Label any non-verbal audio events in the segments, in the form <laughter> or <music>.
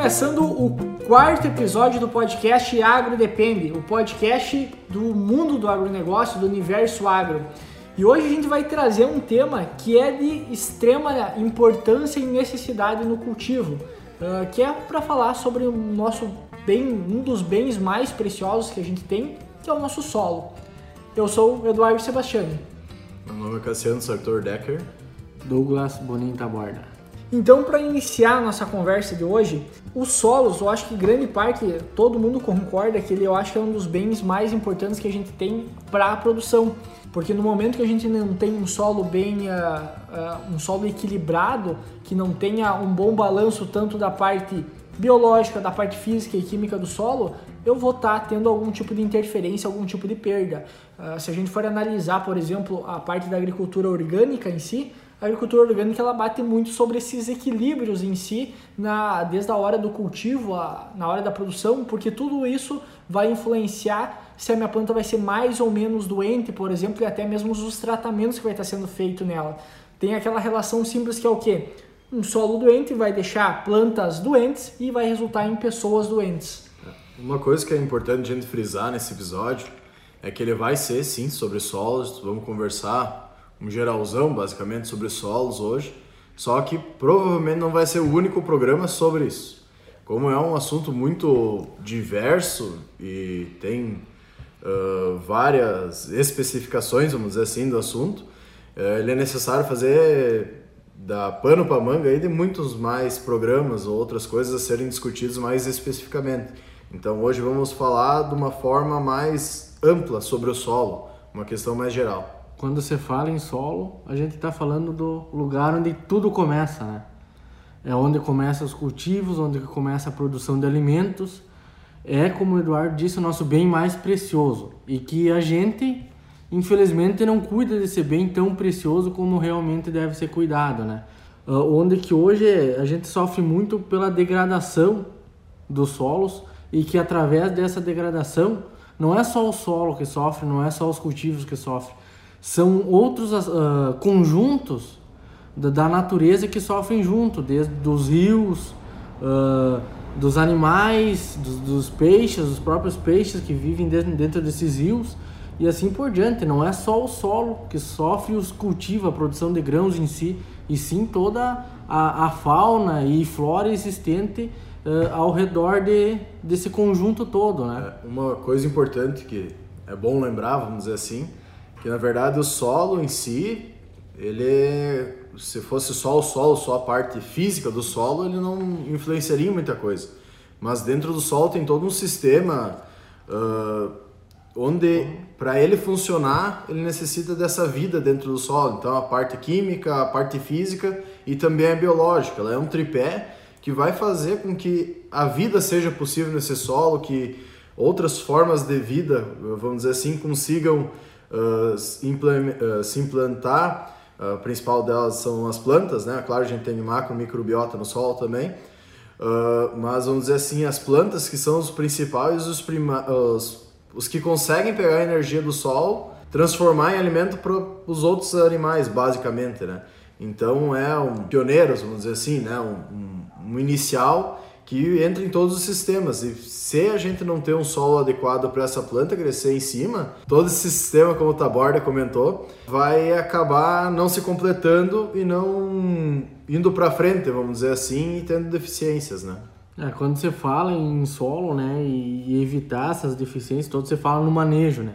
começando o quarto episódio do podcast Agro Depende, o podcast do mundo do agronegócio, do universo agro. E hoje a gente vai trazer um tema que é de extrema importância e necessidade no cultivo, uh, que é para falar sobre o nosso bem, um dos bens mais preciosos que a gente tem, que é o nosso solo. Eu sou o Eduardo Sebastiani. Meu nome é Cassiano Sartor Decker. Douglas Bonin Taborda. Então, para iniciar a nossa conversa de hoje, os solos, eu acho que grande parte, todo mundo concorda que ele eu acho que é um dos bens mais importantes que a gente tem para a produção. Porque no momento que a gente não tem um solo bem, uh, uh, um solo equilibrado, que não tenha um bom balanço tanto da parte biológica, da parte física e química do solo, eu vou estar tá tendo algum tipo de interferência, algum tipo de perda. Uh, se a gente for analisar, por exemplo, a parte da agricultura orgânica em si, agricultura orgânica ela bate muito sobre esses equilíbrios em si, na, desde a hora do cultivo, a, na hora da produção, porque tudo isso vai influenciar se a minha planta vai ser mais ou menos doente, por exemplo, e até mesmo os tratamentos que vai estar sendo feito nela. Tem aquela relação simples que é o quê? Um solo doente vai deixar plantas doentes e vai resultar em pessoas doentes. Uma coisa que é importante a gente frisar nesse episódio é que ele vai ser sim sobre solos, vamos conversar um geralzão basicamente sobre solos hoje, só que provavelmente não vai ser o único programa sobre isso. Como é um assunto muito diverso e tem uh, várias especificações, vamos dizer assim, do assunto, uh, ele é necessário fazer da pano para manga aí de muitos mais programas ou outras coisas a serem discutidos mais especificamente. Então hoje vamos falar de uma forma mais ampla sobre o solo, uma questão mais geral quando você fala em solo, a gente está falando do lugar onde tudo começa, né? É onde começam os cultivos, onde começa a produção de alimentos. É, como o Eduardo disse, o nosso bem mais precioso. E que a gente, infelizmente, não cuida desse bem tão precioso como realmente deve ser cuidado, né? Uh, onde que hoje a gente sofre muito pela degradação dos solos e que através dessa degradação não é só o solo que sofre, não é só os cultivos que sofrem, são outros uh, conjuntos da, da, natureza que sofrem junto, desde dos rios, uh, dos animais, dos, dos, peixes, os próprios peixes que vivem dentro, dentro desses rios e assim por diante. Não é só o solo que sofre os cultivos, a produção de grãos em si, e sim toda a, a fauna e flora existente uh, ao redor de, desse conjunto todo, né? É, uma coisa importante que é bom lembrar, vamos dizer assim, que na verdade o solo em si, ele se fosse só o solo, só a parte física do solo, ele não influenciaria muita coisa. Mas dentro do solo tem todo um sistema uh, onde para ele funcionar ele necessita dessa vida dentro do solo. Então a parte química, a parte física e também a biológica. Ela é um tripé que vai fazer com que a vida seja possível nesse solo, que outras formas de vida, vamos dizer assim, consigam uh, se implantar. A principal delas são as plantas, né? Claro, a gente tem macro microbiota no solo também. Uh, mas vamos dizer assim, as plantas que são os principais, os, os, os que conseguem pegar a energia do sol, transformar em alimento para os outros animais, basicamente, né? Então é um pioneiro, vamos dizer assim, né? Um, um, um inicial que entra em todos os sistemas. E se a gente não ter um solo adequado para essa planta crescer em cima, todo esse sistema, como o Taborda comentou, vai acabar não se completando e não indo para frente, vamos dizer assim, e tendo deficiências, né? É, quando você fala em solo, né, e evitar essas deficiências todas, você fala no manejo, né?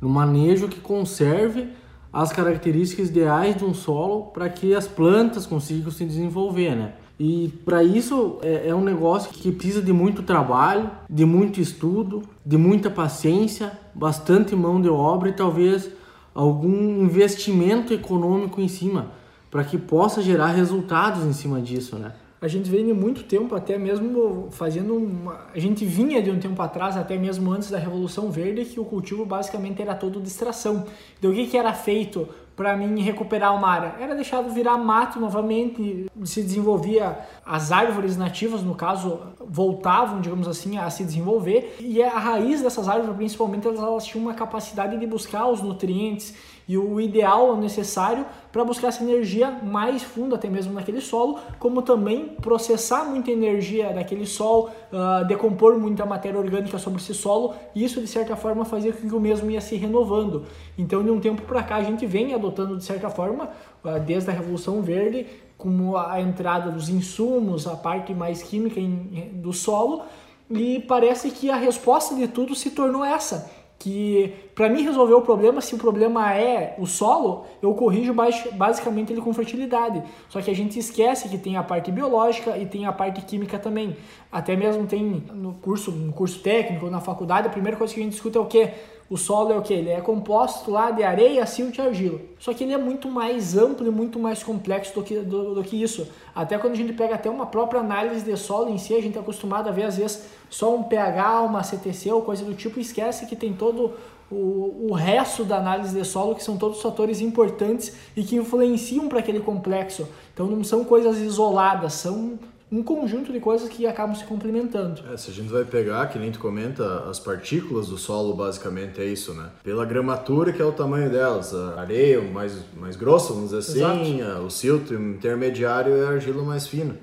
No manejo que conserve as características ideais de um solo para que as plantas consigam se desenvolver, né? E para isso é, é, um negócio que precisa de muito trabalho, de muito estudo, de muita paciência, bastante mão de obra e talvez algum investimento econômico em cima para que possa gerar resultados em cima disso, né? a gente vem de muito tempo, até mesmo fazendo uma... A gente vinha de um tempo atrás, até mesmo antes da Revolução Verde, que o cultivo basicamente era todo distração. Então o que, que era feito para mim recuperar uma área? Era deixado virar mato novamente, se desenvolvia, as árvores nativas, no caso, voltavam, digamos assim, a se desenvolver, e a raiz dessas árvores, principalmente, elas, elas tinham uma capacidade de buscar os nutrientes e o ideal, o necessário para buscar essa energia mais funda, até mesmo naquele solo, como também processar muita energia daquele solo, uh, decompor muita matéria orgânica sobre esse solo, e isso de certa forma fazia com que o mesmo ia se renovando. Então, de um tempo para cá, a gente vem adotando de certa forma, uh, desde a Revolução Verde, como a entrada dos insumos, a parte mais química em, do solo, e parece que a resposta de tudo se tornou essa que para mim resolver o problema, se o problema é o solo, eu corrijo basicamente ele com fertilidade. Só que a gente esquece que tem a parte biológica e tem a parte química também. Até mesmo tem no curso, no curso técnico, na faculdade, a primeira coisa que a gente discute é o que o solo é o que? Ele é composto lá de areia, silt e argila. Só que ele é muito mais amplo e muito mais complexo do que, do, do, que isso. Até quando a gente pega até uma própria análise de solo em si, a gente é acostumado a ver às vezes só um pH, uma CTC ou coisa do tipo e esquece que tem todo o, o resto da análise de solo, que são todos fatores importantes e que influenciam para aquele complexo. Então não são coisas isoladas, são um conjunto de coisas que acabam se complementando. É, se a gente vai pegar, que nem tu comenta, as partículas do solo basicamente é isso, né? Pela gramatura que é o tamanho delas, a areia mais, mais grossa, vamos dizer assim, Exato. o silto intermediário é a argila mais fina.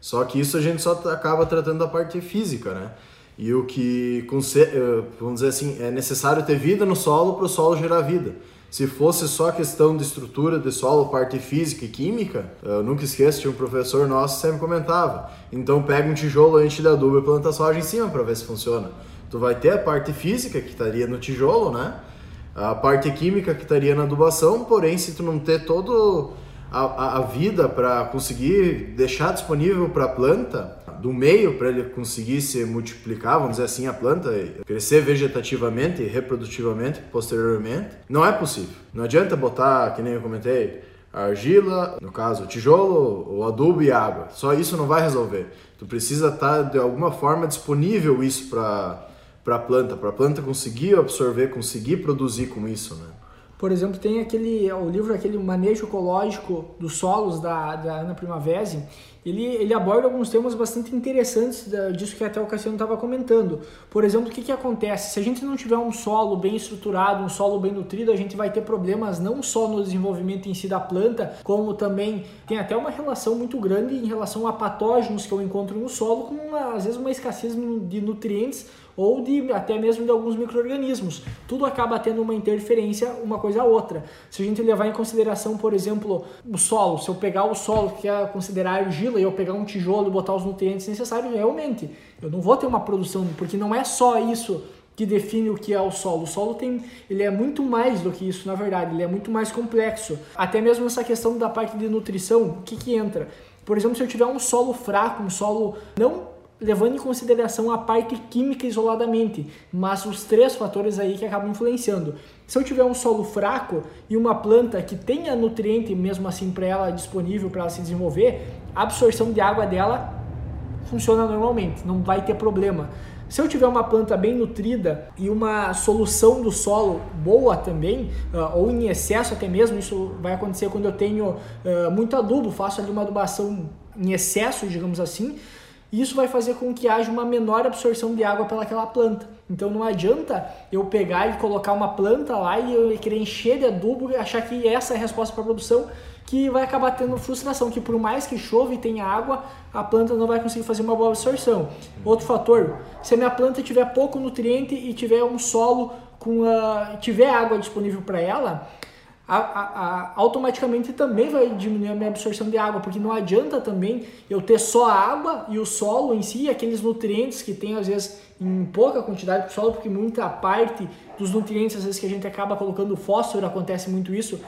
Só que isso a gente só acaba tratando da parte física, né? E o que, eh, vamos dizer assim, é necessário ter vida no solo para o solo gerar vida. Se fosse só questão de estrutura de solo, parte física e química, eu nunca esqueço, tinha um professor nosso que sempre comentava. Então pega um tijolo, enche de adubo e planta soja em cima para ver se funciona. Tu vai ter a parte física que estaria no tijolo, né? A parte química que estaria na adubação, porém se tu não ter todo a, a vida para conseguir deixar disponível para a planta, do meio para ele conseguir se multiplicar, vamos dizer assim, a planta, crescer vegetativamente e reprodutivamente posteriormente, não é possível. Não adianta botar, que nem eu comentei, argila, no caso, tijolo, o adubo e água. Só isso não vai resolver. Tu precisa estar tá, de alguma forma disponível isso para para a planta, para a planta conseguir absorver, conseguir produzir com isso, né? Por exemplo, tem aquele o livro aquele manejo ecológico dos solos da, da Ana Primavesi, ele, ele aborda alguns temas bastante interessantes disso que até o Cassiano estava comentando. Por exemplo, o que, que acontece? Se a gente não tiver um solo bem estruturado, um solo bem nutrido, a gente vai ter problemas não só no desenvolvimento em si da planta, como também tem até uma relação muito grande em relação a patógenos que eu encontro no solo, com às vezes uma escassez de nutrientes ou de até mesmo de alguns micro-organismos. Tudo acaba tendo uma interferência uma coisa a outra. Se a gente levar em consideração, por exemplo, o solo, se eu pegar o solo que é considerar argila e eu pegar um tijolo e botar os nutrientes necessários, realmente eu não vou ter uma produção, porque não é só isso que define o que é o solo. O solo tem, ele é muito mais do que isso, na verdade, ele é muito mais complexo. Até mesmo essa questão da parte de nutrição, o que que entra? Por exemplo, se eu tiver um solo fraco, um solo não levando em consideração a parte química isoladamente, mas os três fatores aí que acabam influenciando. Se eu tiver um solo fraco e uma planta que tenha nutriente mesmo assim para ela disponível para ela se desenvolver, a absorção de água dela funciona normalmente, não vai ter problema. Se eu tiver uma planta bem nutrida e uma solução do solo boa também, uh, ou em excesso até mesmo, isso vai acontecer quando eu tenho uh, muito adubo, faço ali uma adubação em excesso, digamos assim, isso vai fazer com que haja uma menor absorção de água pelaquela planta. Então não adianta eu pegar e colocar uma planta lá e eu querer encher de adubo e achar que essa é a resposta para a produção, que vai acabar tendo frustração, que por mais que chove e tenha água, a planta não vai conseguir fazer uma boa absorção. Outro fator, se a minha planta tiver pouco nutriente e tiver um solo com a, tiver água disponível para ela, a, a, automaticamente também vai diminuir a minha absorção de água, porque não adianta também eu ter só a água e o solo em si, aqueles nutrientes que tem às vezes em pouca quantidade para solo, porque muita parte dos nutrientes, às vezes que a gente acaba colocando fósforo, acontece muito isso,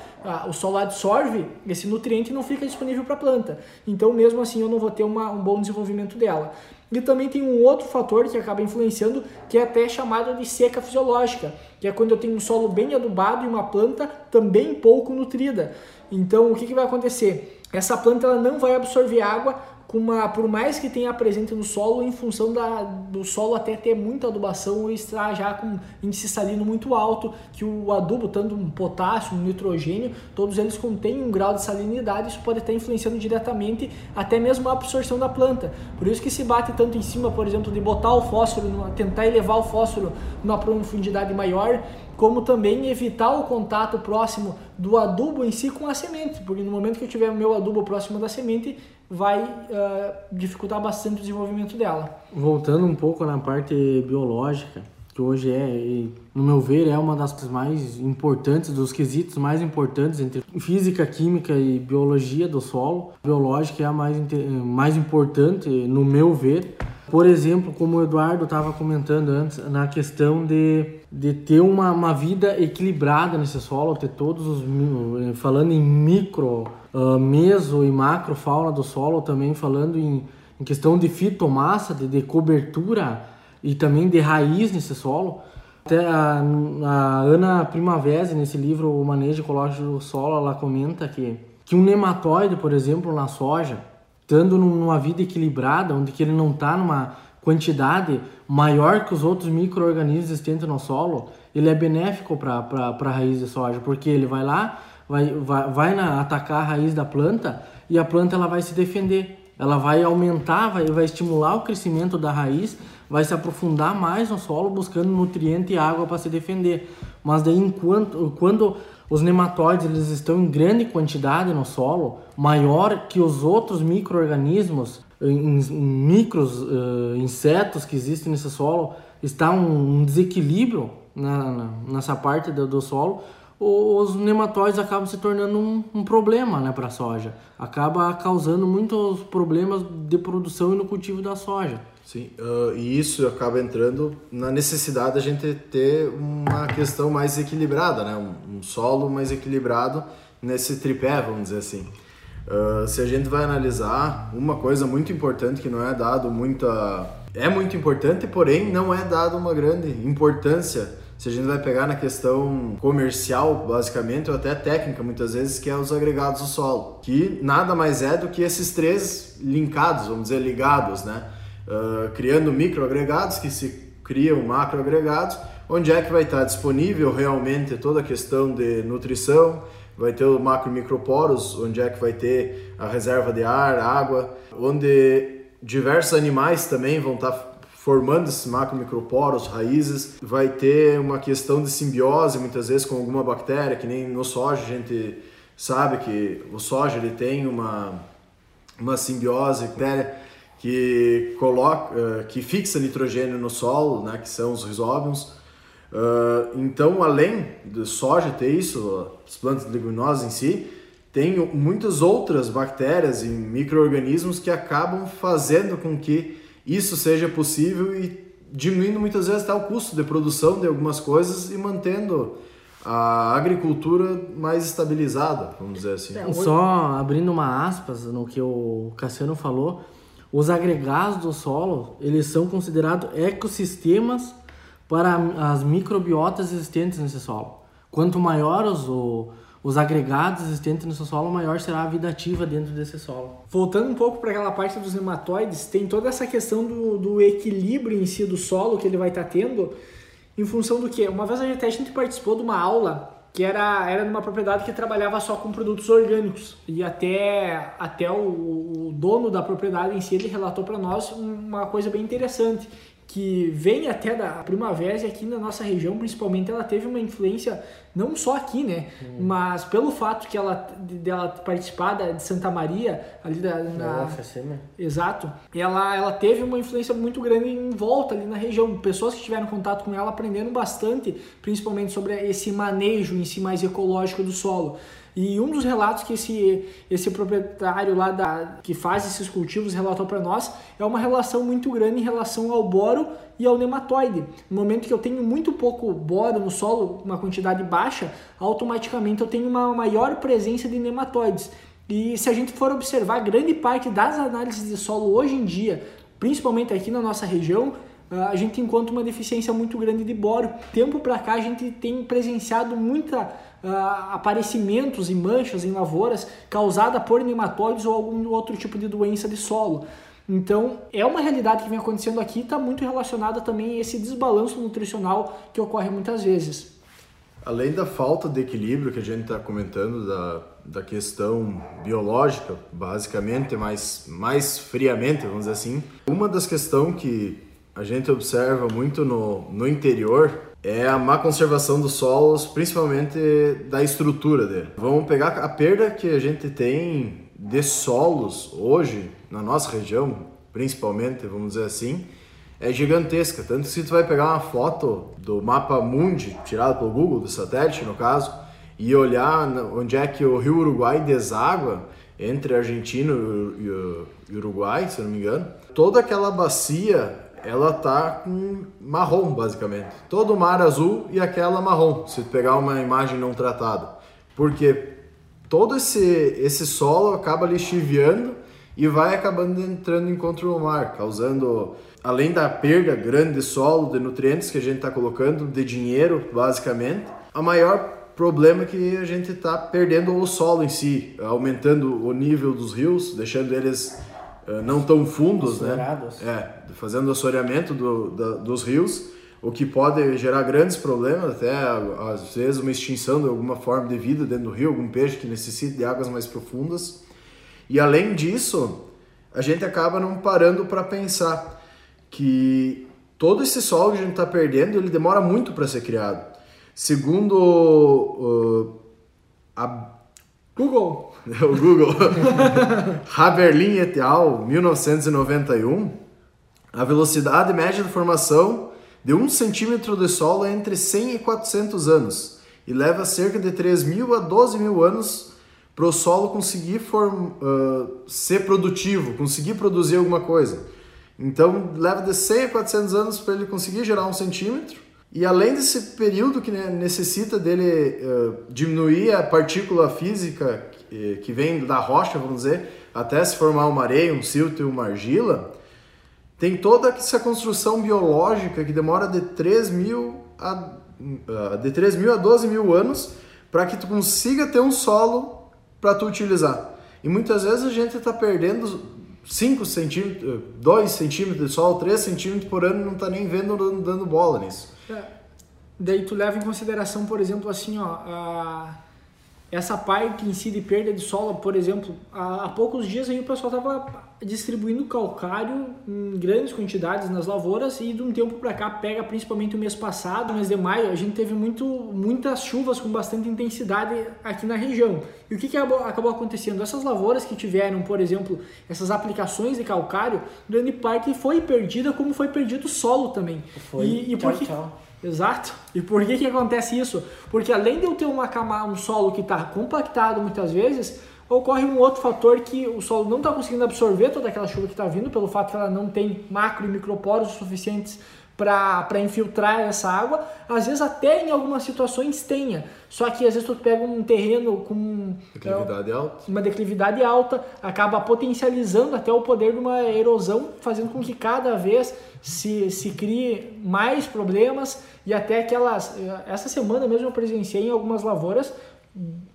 o solo absorve esse nutriente e não fica disponível para a planta. Então, mesmo assim, eu não vou ter uma, um bom desenvolvimento dela. E também tem um outro fator que acaba influenciando, que é até chamado de seca fisiológica, que é quando eu tenho um solo bem adubado e uma planta também pouco nutrida. Então, o que, que vai acontecer? Essa planta ela não vai absorver água uma, por mais que tenha presente no solo, em função da, do solo até ter muita adubação ou estar já com índice salino muito alto, que o adubo, tanto um potássio, um nitrogênio, todos eles contêm um grau de salinidade, isso pode estar influenciando diretamente até mesmo a absorção da planta. Por isso que se bate tanto em cima, por exemplo, de botar o fósforo, tentar elevar o fósforo numa profundidade maior, como também evitar o contato próximo do adubo em si com a semente, porque no momento que eu tiver o meu adubo próximo da semente, vai uh, dificultar bastante o desenvolvimento dela. Voltando um pouco na parte biológica, que hoje é, no meu ver, é uma das mais importantes, dos quesitos mais importantes entre física, química e biologia do solo. Biológica é a mais, mais importante, no meu ver. Por exemplo, como o Eduardo estava comentando antes, na questão de, de ter uma, uma vida equilibrada nesse solo, ter todos os. falando em micro uh, meso e macro fauna do solo, também falando em, em questão de fitomassa, de, de, cobertura e também de raiz nesse solo. Até a, a Ana Primavera, nesse livro O Manejo Ecológico do Solo, ela comenta que, que um nematóide, por exemplo, na soja, estando numa vida equilibrada, onde que ele não está numa quantidade maior que os outros micro-organismos existentes no solo, ele é benéfico para a raiz de soja, porque ele vai lá, vai, vai, vai na, atacar a raiz da planta e a planta ela vai se defender. Ela vai aumentar, vai, vai estimular o crescimento da raiz, vai se aprofundar mais no solo buscando nutriente e água para se defender. Mas daí enquanto quando os nematóides eles estão em grande quantidade no solo, maior que os outros micro-organismos, micros uh, insetos que existem nesse solo, está um, desequilíbrio na, na, nessa parte do, do solo, os nematóides acabam se tornando um, um problema né, para a soja. Acaba causando muitos problemas de produção e no cultivo da soja. Sim, uh, e isso acaba entrando na necessidade da gente ter uma questão mais equilibrada, né? um, um solo mais equilibrado nesse tripé, vamos dizer assim. Uh, se a gente vai analisar, uma coisa muito importante que não é dado muita. É muito importante, porém não é dado uma grande importância se a gente vai pegar na questão comercial, basicamente, ou até técnica, muitas vezes, que é os agregados do solo, que nada mais é do que esses três linkados, vamos dizer, ligados, né? Uh, criando microagregados que se criam macroagregados, onde é que vai estar disponível realmente toda a questão de nutrição, vai ter o macro microporos, onde é que vai ter a reserva de ar, água, onde diversos animais também vão estar formando esses macromicroporos, raízes, vai ter uma questão de simbiose muitas vezes com alguma bactéria, que nem no soja a gente sabe que o soja ele tem uma, uma simbiose bactéria que coloca, uh, que fixa nitrogênio no solo, né, que são os risóbios. Uh, então, além do soja ter isso, as plantas leguminosas em si, tem muitas outras bactérias e micro-organismos que acabam fazendo com que isso seja possível e diminuindo muitas vezes até o custo de produção de algumas coisas e mantendo a agricultura mais estabilizada, vamos dizer assim. Só abrindo uma aspas no que o Cassiano falou, os agregados do solo, eles são considerados ecossistemas para as microbiotas existentes nesse solo. Quanto maior os, os agregados existentes no solo, maior será a vida ativa dentro desse solo. Voltando um pouco para aquela parte dos nematóides, tem toda essa questão do, do equilíbrio em si do solo que ele vai estar tá tendo, em função do que? Uma vez a gente, a gente participou de uma aula que era, era numa propriedade que trabalhava só com produtos orgânicos. E até, até o, o dono da propriedade em si, ele relatou para nós uma coisa bem interessante que vem até da primavera e aqui na nossa região, principalmente, ela teve uma influência não só aqui, né, hum. mas pelo fato que ela dela participar da, de Santa Maria ali da na, né? exato, ela ela teve uma influência muito grande em volta ali na região, pessoas que tiveram contato com ela aprenderam bastante, principalmente sobre esse manejo em si mais ecológico do solo. E um dos relatos que esse, esse proprietário lá da, que faz esses cultivos relatou para nós é uma relação muito grande em relação ao boro e ao nematóide. No momento que eu tenho muito pouco boro no solo, uma quantidade baixa, automaticamente eu tenho uma maior presença de nematóides. E se a gente for observar, grande parte das análises de solo hoje em dia, principalmente aqui na nossa região, ah, a gente encontra uma deficiência muito grande de boro. Tempo para cá a gente tem presenciado muita uh, aparecimentos e manchas em lavouras causada por nematóides ou algum outro tipo de doença de solo. Então, é uma realidade que vem acontecendo aqui e está muito relacionada também a esse desbalanço nutricional que ocorre muitas vezes. Além da falta de equilíbrio que a gente está comentando, da, da questão biológica, basicamente, mais, mais friamente, vamos dizer assim, uma das questões que a gente observa muito no, no interior é a má conservação dos solos, principalmente da estrutura dele. Vamos pegar a perda que a gente tem de solos hoje na nossa região, principalmente, vamos dizer assim, é gigantesca. Tanto que se tu vai pegar uma foto do mapa mundi, tirado pelo Google, do satélite no caso, e olhar onde é que o rio Uruguai deságua entre Argentina e Uruguai, se não me engano, toda aquela bacia ela tá com marrom basicamente. Todo o mar azul e aquela marrom, se pegar uma imagem não tratada. Porque todo esse, esse solo acaba lixiviando e vai acabando entrando em contra o mar, causando, além da perda grande de solo, de nutrientes que a gente está colocando, de dinheiro, basicamente, a maior problema é que a gente está perdendo o solo em si, aumentando o nível dos rios, deixando eles não tão fundos, né? É, fazendo assoreamento do, da, dos rios, o que pode gerar grandes problemas, até às vezes uma extinção de alguma forma de vida dentro do rio, algum peixe que necessite de águas mais profundas. E além disso, a gente acaba não parando para pensar que todo esse solo que a gente está perdendo, ele demora muito para ser criado. Segundo uh, a Google, <laughs> o Google, <laughs> Haberlin et al, 1991, a velocidade média de formação de um centímetro de solo é entre 100 e 400 anos e leva cerca de 3 mil a 12 mil anos para o solo conseguir form, uh, ser produtivo, conseguir produzir alguma coisa. Então leva de 100 a 400 anos para ele conseguir gerar um centímetro. E além desse período que necessita dele uh, diminuir a partícula física que, que vem da rocha, vamos dizer, até se formar uma areia, um silto e uma argila, tem toda essa construção biológica que demora de 3 mil a, uh, de 3 mil a 12 mil anos para que tu consiga ter um solo para tu utilizar. E muitas vezes a gente está perdendo 5 centímetros, 2 centímetros de sol, 3 centímetros por ano e não está nem vendo dando bola nisso. Daí tu leva em consideração, por exemplo, assim, ó, a essa parte em si de perda de solo, por exemplo, há, há poucos dias aí o pessoal estava distribuindo calcário em grandes quantidades nas lavouras e de um tempo para cá pega principalmente o mês passado, mês de maio, a gente teve muito, muitas chuvas com bastante intensidade aqui na região. E o que, que acabou acontecendo? Essas lavouras que tiveram, por exemplo, essas aplicações de calcário, grande parte foi perdida como foi perdido o solo também. Foi. E, e tchau, porque... tchau. Exato. E por que, que acontece isso? Porque além de eu ter uma cama, um solo que está compactado muitas vezes, ocorre um outro fator que o solo não está conseguindo absorver toda aquela chuva que está vindo, pelo fato que ela não tem macro e microporos suficientes para infiltrar essa água. Às vezes até em algumas situações tenha, só que às vezes tu pega um terreno com declividade é, alta. uma declividade alta, acaba potencializando até o poder de uma erosão, fazendo com que cada vez se, se crie mais problemas e até aquelas. Essa semana mesmo eu presenciei em algumas lavouras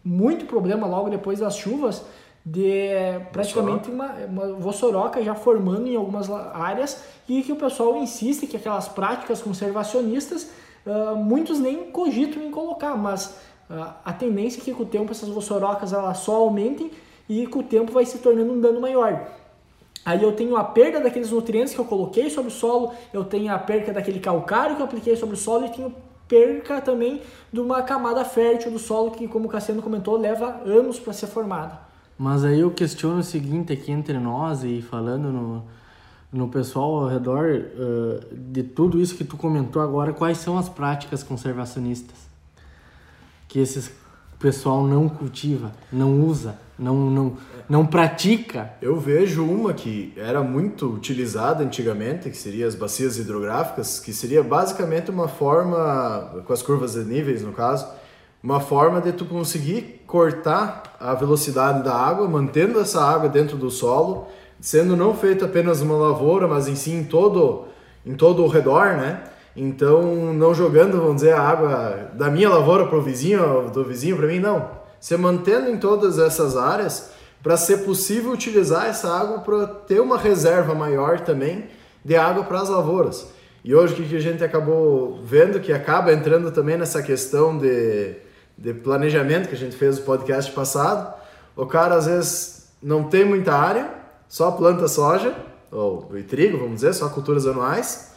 muito problema logo depois das chuvas de praticamente uma, uma vossoroca já formando em algumas áreas e que o pessoal insiste que aquelas práticas conservacionistas uh, muitos nem cogitam em colocar, mas uh, a tendência é que com o tempo essas vossorocas elas só aumentem e com o tempo vai se tornando um dano maior. Aí eu tenho a perda daqueles nutrientes que eu coloquei sobre o solo, eu tenho a perda daquele calcário que eu apliquei sobre o solo e tenho perca também de uma camada fértil do solo que, como o Cassiano comentou, leva anos para ser formada. Mas aí eu questiono o seguinte aqui entre nós e falando no, no pessoal ao redor uh, de tudo isso que tu comentou agora, quais são as práticas conservacionistas que esse pessoal não cultiva, não usa, não, não, não pratica? Eu vejo uma que era muito utilizada antigamente, que seria as bacias hidrográficas, que seria basicamente uma forma, com as curvas de níveis no caso, uma forma de tu conseguir cortar a velocidade da água, mantendo essa água dentro do solo, sendo não feita apenas uma lavoura, mas em si em todo em todo o redor, né? Então, não jogando, vamos dizer, a água da minha lavoura para o vizinho, do vizinho para mim, não. Você mantendo em todas essas áreas para ser possível utilizar essa água para ter uma reserva maior também de água para as lavouras. E hoje o que a gente acabou vendo, que acaba entrando também nessa questão de, de planejamento que a gente fez no podcast passado, o cara às vezes não tem muita área, só planta soja, ou e trigo, vamos dizer, só culturas anuais,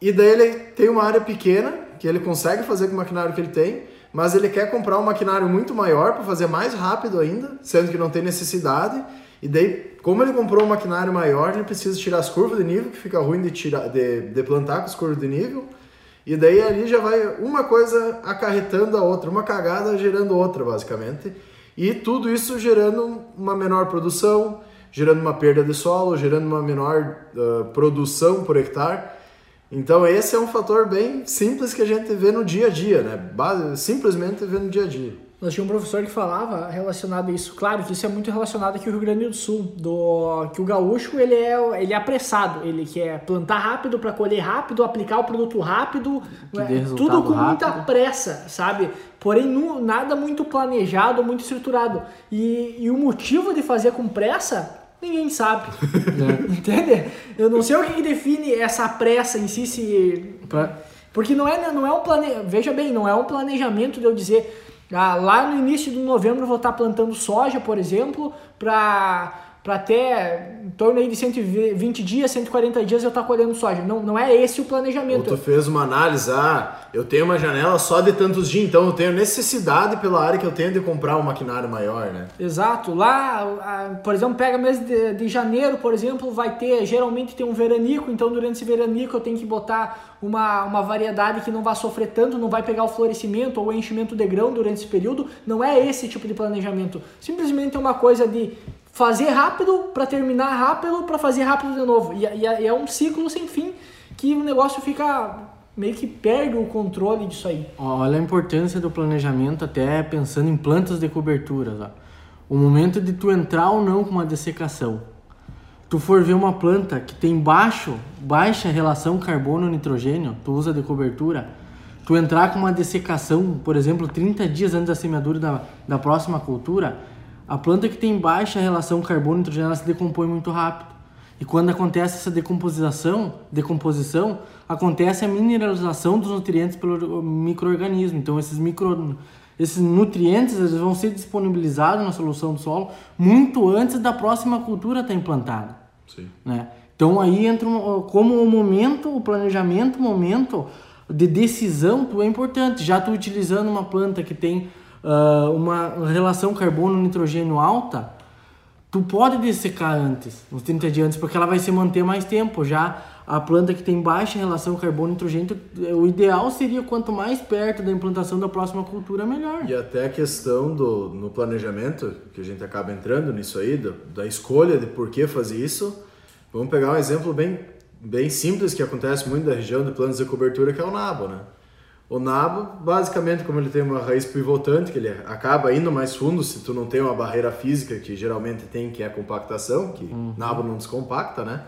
e daí ele tem uma área pequena, que ele consegue fazer com o maquinário que ele tem, mas ele quer comprar um maquinário muito maior para fazer mais rápido ainda, sendo que não tem necessidade, e daí como ele comprou um maquinário maior, ele precisa tirar as curvas de nível, que fica ruim de, tirar, de, de plantar com as curvas de nível. E daí ali já vai uma coisa acarretando a outra, uma cagada gerando outra, basicamente. E tudo isso gerando uma menor produção, gerando uma perda de solo, gerando uma menor uh, produção por hectare. Então esse é um fator bem simples que a gente vê no dia a dia, né? Simplesmente vê no dia a dia. Nós tínhamos um professor que falava relacionado a isso. Claro que isso é muito relacionado aqui ao Rio Grande do Sul, do que o gaúcho ele é, ele é apressado, ele quer plantar rápido para colher rápido, aplicar o produto rápido, é, tudo com rápido. muita pressa, sabe? Porém, nada muito planejado, muito estruturado. E, e o motivo de fazer com pressa ninguém sabe. <laughs> É. <laughs> Entende? Eu não sei o que define essa pressa em si, se. Porque não é, não é um plane... Veja bem, não é um planejamento de eu dizer ah, lá no início de novembro eu vou estar plantando soja, por exemplo, para para até em torno aí de 120 dias, 140 dias eu estar colhendo soja. Não, não é esse o planejamento. Ou tu fez uma análise, ah, eu tenho uma janela só de tantos dias, então eu tenho necessidade pela área que eu tenho de comprar um maquinário maior, né? Exato. Lá, por exemplo, pega mês de, de janeiro, por exemplo, vai ter, geralmente tem um veranico, então durante esse veranico eu tenho que botar uma, uma variedade que não vai sofrer tanto, não vai pegar o florescimento ou o enchimento de grão durante esse período. Não é esse tipo de planejamento. Simplesmente é uma coisa de fazer rápido para terminar rápido para fazer rápido de novo. E, e, é um ciclo sem fim que o negócio fica meio que perde o controle disso aí. Olha a importância do planejamento até pensando em plantas de cobertura. Ó. O momento de tu entrar ou não com uma dessecação. Tu for ver uma planta que tem baixo, baixa relação carbono-nitrogênio, tu usa de cobertura, tu entrar com uma dessecação, por exemplo, 30 dias antes da semeadura da, da próxima cultura, a planta que tem baixa relação carbono nitrogênio ela se decompõe muito rápido. E quando acontece essa decomposição, decomposição, acontece a mineralização dos nutrientes pelo microorganismo. Então esses micro esses nutrientes eles vão ser disponibilizados na solução do solo muito antes da próxima cultura estar implantada. Sim. Né? Então aí entra um, como o momento, o planejamento, o momento de decisão, tu é importante. Já tu utilizando uma planta que tem uh, uma relação carbono-nitrogênio alta, tu pode dessecar antes, uns 30 dias antes, porque ela vai se manter mais tempo. Já a planta que tem baixa relação carbono-nitrogênio, o ideal seria quanto mais perto da implantação da próxima cultura, melhor. E até a questão do no planejamento, que a gente acaba entrando nisso aí, da, da escolha de por que fazer isso. Vamos pegar um exemplo bem, bem simples que acontece muito na região de planos de cobertura, que é o nabo, né? O nabo, basicamente, como ele tem uma raiz pivotante, que ele acaba indo mais fundo se tu não tem uma barreira física que geralmente tem, que é a compactação, que uhum. nabo não descompacta, né?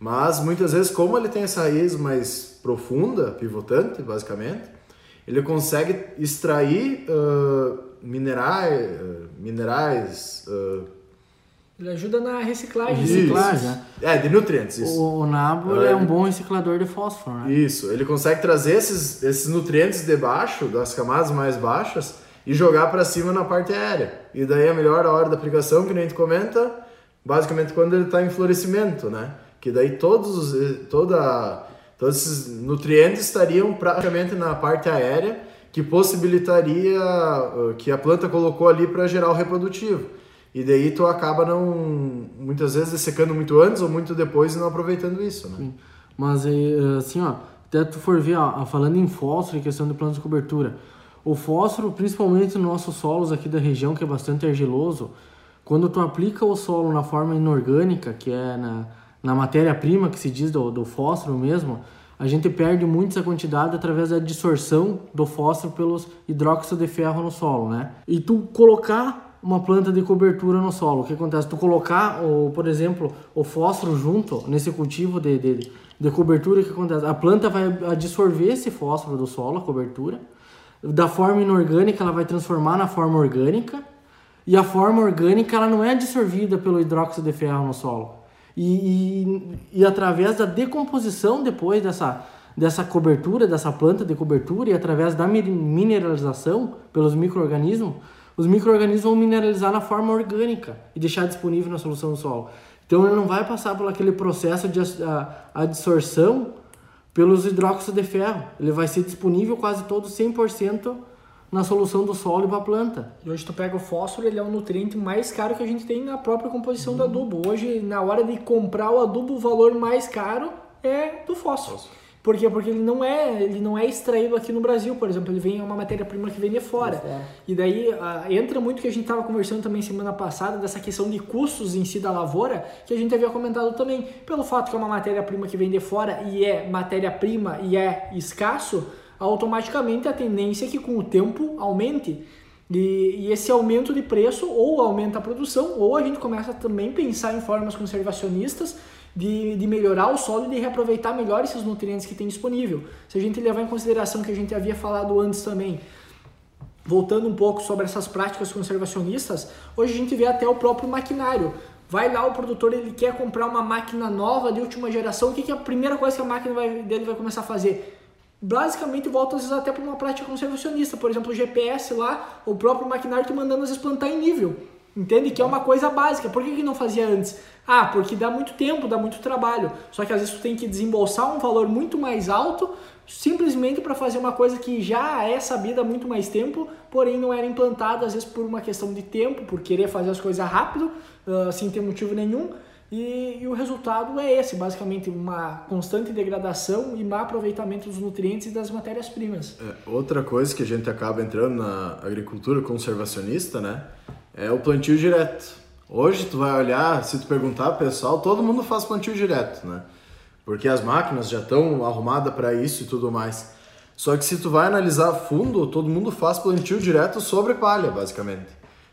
Mas muitas vezes, como ele tem essa raiz mais profunda, pivotante, basicamente, ele consegue extrair uh, minerais, uh, minerais uh, ele ajuda na reciclagem. Reciclagem, né? É, de nutrientes, isso. O, o nabo é, é um bom reciclador de fósforo, né? Isso, ele consegue trazer esses, esses nutrientes de baixo, das camadas mais baixas, e jogar para cima na parte aérea. E daí é melhor a hora da aplicação, que nem a gente comenta, basicamente quando ele está em florescimento, né? Que daí todos, toda, todos esses nutrientes estariam praticamente na parte aérea, que possibilitaria uh, que a planta colocou ali para gerar o reprodutivo. E daí tu acaba não, muitas vezes, secando muito antes ou muito depois e não aproveitando isso, né? Mas assim, ó, até tu for ver, ó, falando em fósforo e questão de planos de cobertura, o fósforo, principalmente nos nossos solos aqui da região, que é bastante argiloso, quando tu aplica o solo na forma inorgânica, que é na, na matéria-prima que se diz do, do fósforo mesmo, a gente perde muito essa quantidade através da dissorção do fósforo pelos hidróxido de ferro no solo, né? E tu colocar uma planta de cobertura no solo. O que acontece? Tu colocar, o, por exemplo, o fósforo junto nesse cultivo de, de, de cobertura, o que acontece? A planta vai absorver esse fósforo do solo, a cobertura, da forma inorgânica ela vai transformar na forma orgânica, e a forma orgânica ela não é absorvida pelo hidróxido de ferro no solo. E, e, e através da decomposição depois dessa, dessa cobertura, dessa planta de cobertura, e através da mineralização pelos micro-organismos, os micro-organismos vão mineralizar na forma orgânica e deixar disponível na solução do solo. Então ele não vai passar por aquele processo de adsorção pelos hidróxidos de ferro. Ele vai ser disponível quase todo 100% na solução do solo e para a planta. E hoje tu pega o fósforo, ele é o nutriente mais caro que a gente tem na própria composição uhum. do adubo. Hoje, na hora de comprar o adubo, o valor mais caro é do fósforo. fósforo. Por quê? Porque ele não é, ele não é extraído aqui no Brasil, por exemplo, ele vem é uma matéria-prima que vem de fora. É. E daí uh, entra muito que a gente estava conversando também semana passada dessa questão de custos em si da lavoura, que a gente havia comentado também. Pelo fato que é uma matéria-prima que vem de fora e é matéria-prima e é escasso, automaticamente a tendência é que com o tempo aumente. E, e, esse aumento de preço ou aumenta a produção, ou a gente começa também a pensar em formas conservacionistas de, de melhorar o solo e de reaproveitar melhor esses nutrientes que tem disponível. Se a gente levar em consideração que a gente havia falado antes também, voltando um pouco sobre essas práticas conservacionistas, hoje a gente vê até o próprio maquinário. Vai lá o produtor, ele quer comprar uma máquina nova de última geração, o que, que é a primeira coisa que a máquina vai, dele vai começar a fazer? Basicamente volta às vezes até para uma prática conservacionista, por exemplo, o GPS lá, o próprio maquinário te mandando às vezes plantar em nível. Entende? Que é uma coisa básica. Por que, que não fazia antes? Ah, porque dá muito tempo, dá muito trabalho. Só que às vezes tu tem que desembolsar um valor muito mais alto simplesmente para fazer uma coisa que já é sabida há muito mais tempo, porém não era implantada, às vezes por uma questão de tempo, por querer fazer as coisas rápido, uh, sem ter motivo nenhum. E, e, o resultado é esse, basicamente uma constante degradação e má aproveitamento dos nutrientes e das matérias-primas. É, outra coisa que a gente acaba entrando na agricultura conservacionista, né, é o plantio direto. Hoje tu vai olhar, se tu perguntar pessoal, todo mundo faz plantio direto, né? Porque as máquinas já estão arrumadas para isso e tudo mais. Só que se tu vai analisar fundo, todo mundo faz plantio direto sobre palha, basicamente.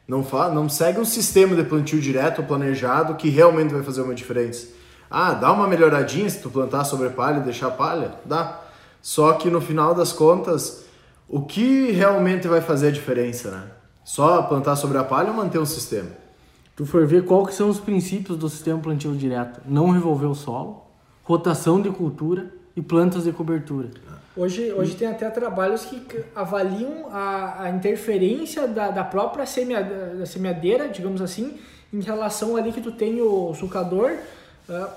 Não, fa não segue um sistema de plantio direto planejado que realmente vai fazer uma diferença. Ah, dá uma melhoradinha se tu plantar sobre palha e deixar palha? Dá. Só que no final das contas, o que realmente vai fazer a diferença, né? Só plantar sobre a palha ou manter o sistema? Tu for ver qual que são os princípios do sistema plantio direto. Não revolver o solo, rotação de cultura e plantas de cobertura. Hoje, hoje tem até trabalhos que avaliam a, a interferência da, da própria semeadeira, da semeadeira, digamos assim, em relação ali que tu tem o sulcador, uh,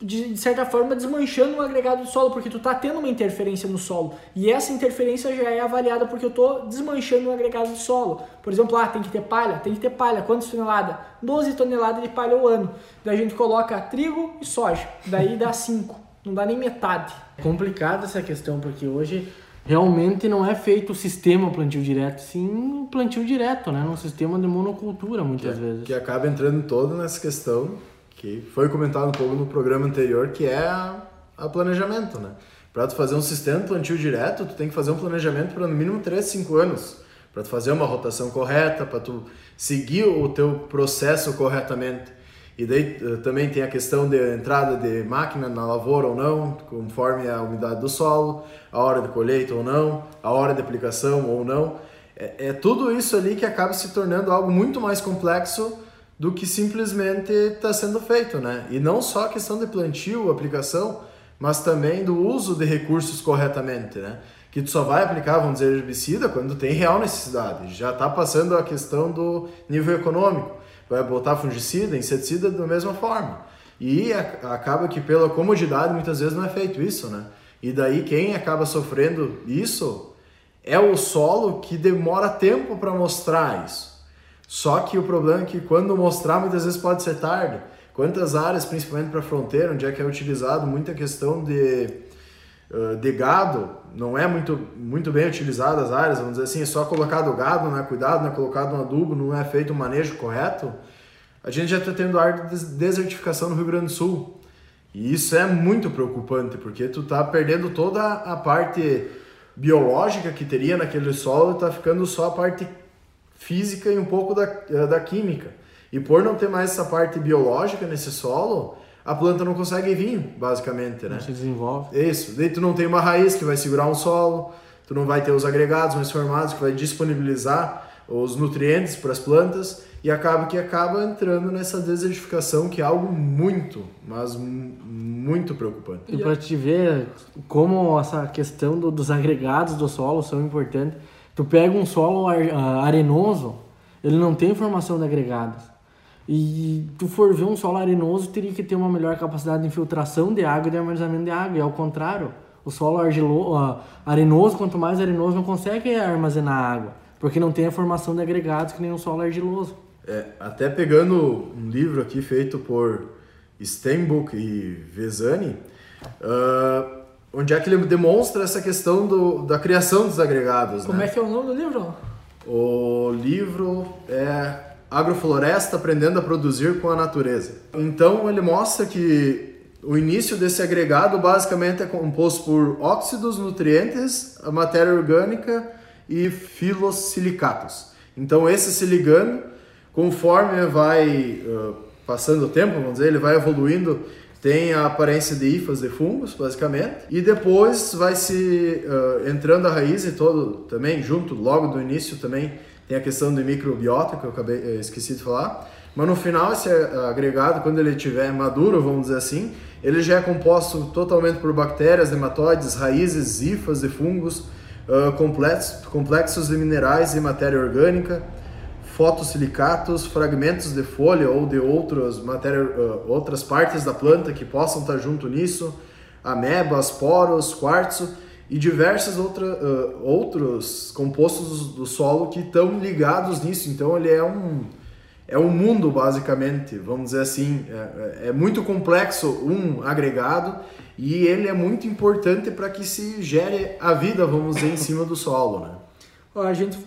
de, de, certa forma desmanchando o agregado de solo, porque tu tá tendo uma interferência no solo. E essa interferência já é avaliada porque eu tô desmanchando o agregado de solo. Por exemplo, ah, tem que ter palha? Tem que ter palha. Quantas toneladas? 12 toneladas de palha ao ano. Daí a gente coloca trigo e soja. Daí dá 5. Não dá nem metade. É complicada essa questão, porque hoje realmente não é feito o sistema plantio direto, sim plantio direto, né? Num sistema de monocultura, muitas que, vezes. Que acaba entrando todo nessa questão que foi comentado um pouco no programa anterior, que é a, planejamento, né? Para tu fazer um sistema de plantio direto, tu tem que fazer um planejamento para no mínimo 3, 5 anos, para tu fazer uma rotação correta, para tu seguir o teu processo corretamente. E daí também tem a questão de entrada de máquina na lavoura ou não, conforme a umidade do solo, a hora de colheita ou não, a hora de aplicação ou não. É, é tudo isso ali que acaba se tornando algo muito mais complexo do que simplesmente está sendo feito, né? E não só a questão de plantio, aplicação, mas também do uso de recursos corretamente, né? Que tu só vai aplicar, vamos dizer, herbicida quando tem real necessidade. Já está passando a questão do nível econômico. Vai botar fungicida, inseticida da mesma forma. E acaba que pela comodidade muitas vezes não é feito isso, né? E daí quem acaba sofrendo isso é o solo que demora tempo para mostrar isso. Só que o problema é que quando mostrar muitas vezes pode ser tarde. Quantas áreas, principalmente para a fronteira, onde é que é utilizado muita questão de, de gado, não é muito, muito bem utilizada as áreas, vamos dizer assim, é só colocado gado, não é cuidado, não é colocado um adubo, não é feito um manejo correto, a gente já está tendo área de desertificação no Rio Grande do Sul. E isso é muito preocupante, porque tu está perdendo toda a parte biológica que teria naquele solo está ficando só a parte física e um pouco da, eh, da química. E por não ter mais essa parte biológica nesse solo, a planta não consegue vir, basicamente, né? Não se desenvolve. Isso. Daí tu não tem uma raiz que vai segurar um solo, tu não vai ter os agregados mais formados que vai disponibilizar os nutrientes para as plantas e acaba que acaba entrando nessa desertificação que é algo muito, mas muito preocupante. E para te ver como essa questão do, dos agregados do solo são importantes, tu pega um solo ah, arenoso, ele não tem formação de agregados. E tu for ver um solo arenoso, teria que ter uma melhor capacidade de infiltração de água e de armazenamento de água. E ao contrário, o solo argilo, uh, arenoso, quanto mais arenoso, não consegue armazenar água, porque não tem a formação de agregados que nem um solo argiloso. É, até pegando um livro aqui feito por Steinbuch e Vesani, uh, onde é que ele demonstra essa questão do, da criação dos agregados. Como né? é que é o nome do livro? O livro é Agrofloresta aprendendo a produzir com a natureza. Então ele mostra que o início desse agregado basicamente é composto por óxidos, nutrientes, matéria orgânica e filossilicatos. Então esse se ligando, conforme vai uh, passando o tempo, vamos dizer, ele vai evoluindo, tem a aparência de hifas de fungos, basicamente, e depois vai se uh, entrando a raiz e todo também junto, logo do início também tem a questão do microbiota, que eu acabei, eh, esqueci de falar. Mas no final, esse agregado, quando ele estiver maduro, vamos dizer assim, ele já é composto totalmente por bactérias, nematóides, raízes, hifas e fungos, uh, complexos, complexos de minerais e matéria orgânica, fotossilicatos, fragmentos de folha ou de outras, matéria, uh, outras partes da planta que possam estar junto nisso, amebas, poros, quartzo e diversos outra, uh, outros compostos do solo que estão ligados nisso. Então ele é um é um mundo basicamente, vamos dizer assim, é, é, é muito complexo um agregado e ele é muito importante para que se gere a vida, vamos dizer, em cima do solo, né? A gente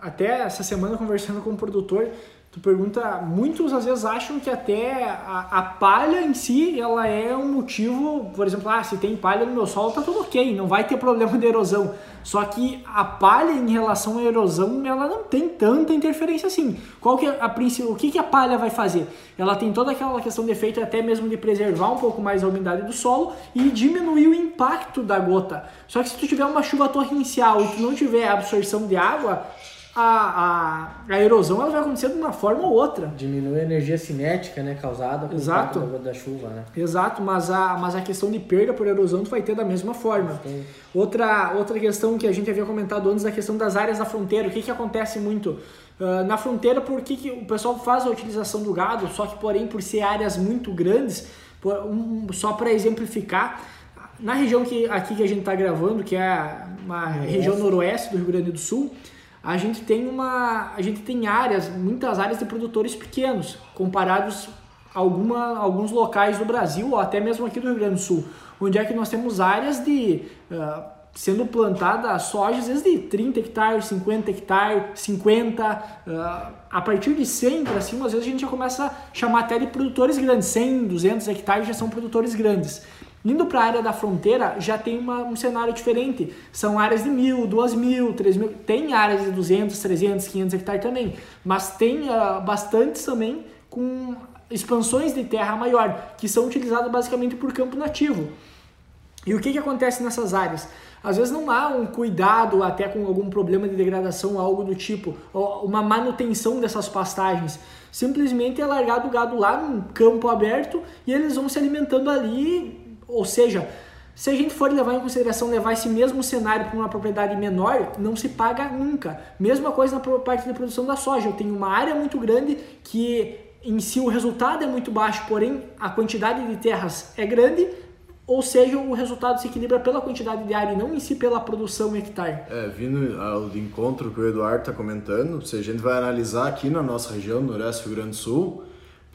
até essa semana conversando com o produtor, tu pergunta, muitos às vezes acham que até a, a, palha em si, ela é um motivo, por exemplo, ah, se tem palha no meu solo, tá tudo ok, não vai ter <laughs> problema de erosão. Só que a palha em relação à erosão, ela não tem tanta interferência assim. Qual que é a o que, que a palha vai fazer? Ela tem toda aquela questão de efeito até mesmo de preservar um pouco mais a umidade do solo e diminuir o impacto da gota. Só que se tu tiver uma chuva torrencial e tu não tiver absorção de água, a, a, a, erosão ela vai acontecer de uma forma ou outra. Diminui a energia cinética né, causada pelo Exato. Da, da, chuva. Né? Exato, mas a, mas a questão de perda por erosão tu vai ter da mesma forma. Outra, outra questão que a gente havia comentado antes, a questão das áreas da fronteira. O que, que acontece muito? Uh, na fronteira, por que, que o pessoal faz a utilização do gado, só que porém por ser áreas muito grandes, por, um, só para exemplificar, na região que, aqui que a gente está gravando, que é uma região noroeste do Rio Grande do Sul, a gente tem uma a gente tem áreas muitas áreas de produtores pequenos comparados a alguma, alguns locais do Brasil ou até mesmo aqui do Rio Grande do Sul onde é que nós temos áreas de uh, sendo plantada soja às vezes de 30 hectares 50 hectares 50 uh, a partir de 100 para cima às vezes a gente já começa a chamar até de produtores grandes 100 200 hectares já são produtores grandes Indo para a área da fronteira, já tem uma, um cenário diferente. São áreas de mil, duas mil, três mil. Tem áreas de 200, 300, 500 hectares também. Mas tem uh, bastantes também com expansões de terra maior, que são utilizadas basicamente por campo nativo. E o que, que acontece nessas áreas? Às vezes não há um cuidado até com algum problema de degradação, algo do tipo, uma manutenção dessas pastagens. Simplesmente é largado o gado lá num campo aberto e eles vão se alimentando ali ou seja, se a gente for levar em consideração levar esse mesmo cenário para uma propriedade menor, não se paga nunca. Mesma coisa na parte de produção da soja. Eu tenho uma área muito grande que em si o resultado é muito baixo, porém a quantidade de terras é grande, ou seja, o resultado se equilibra pela quantidade de área e não em si pela produção hectare. É, vindo ao encontro que o Eduardo está comentando, se a gente vai analisar aqui na nossa região, no do Rio Grande do Sul,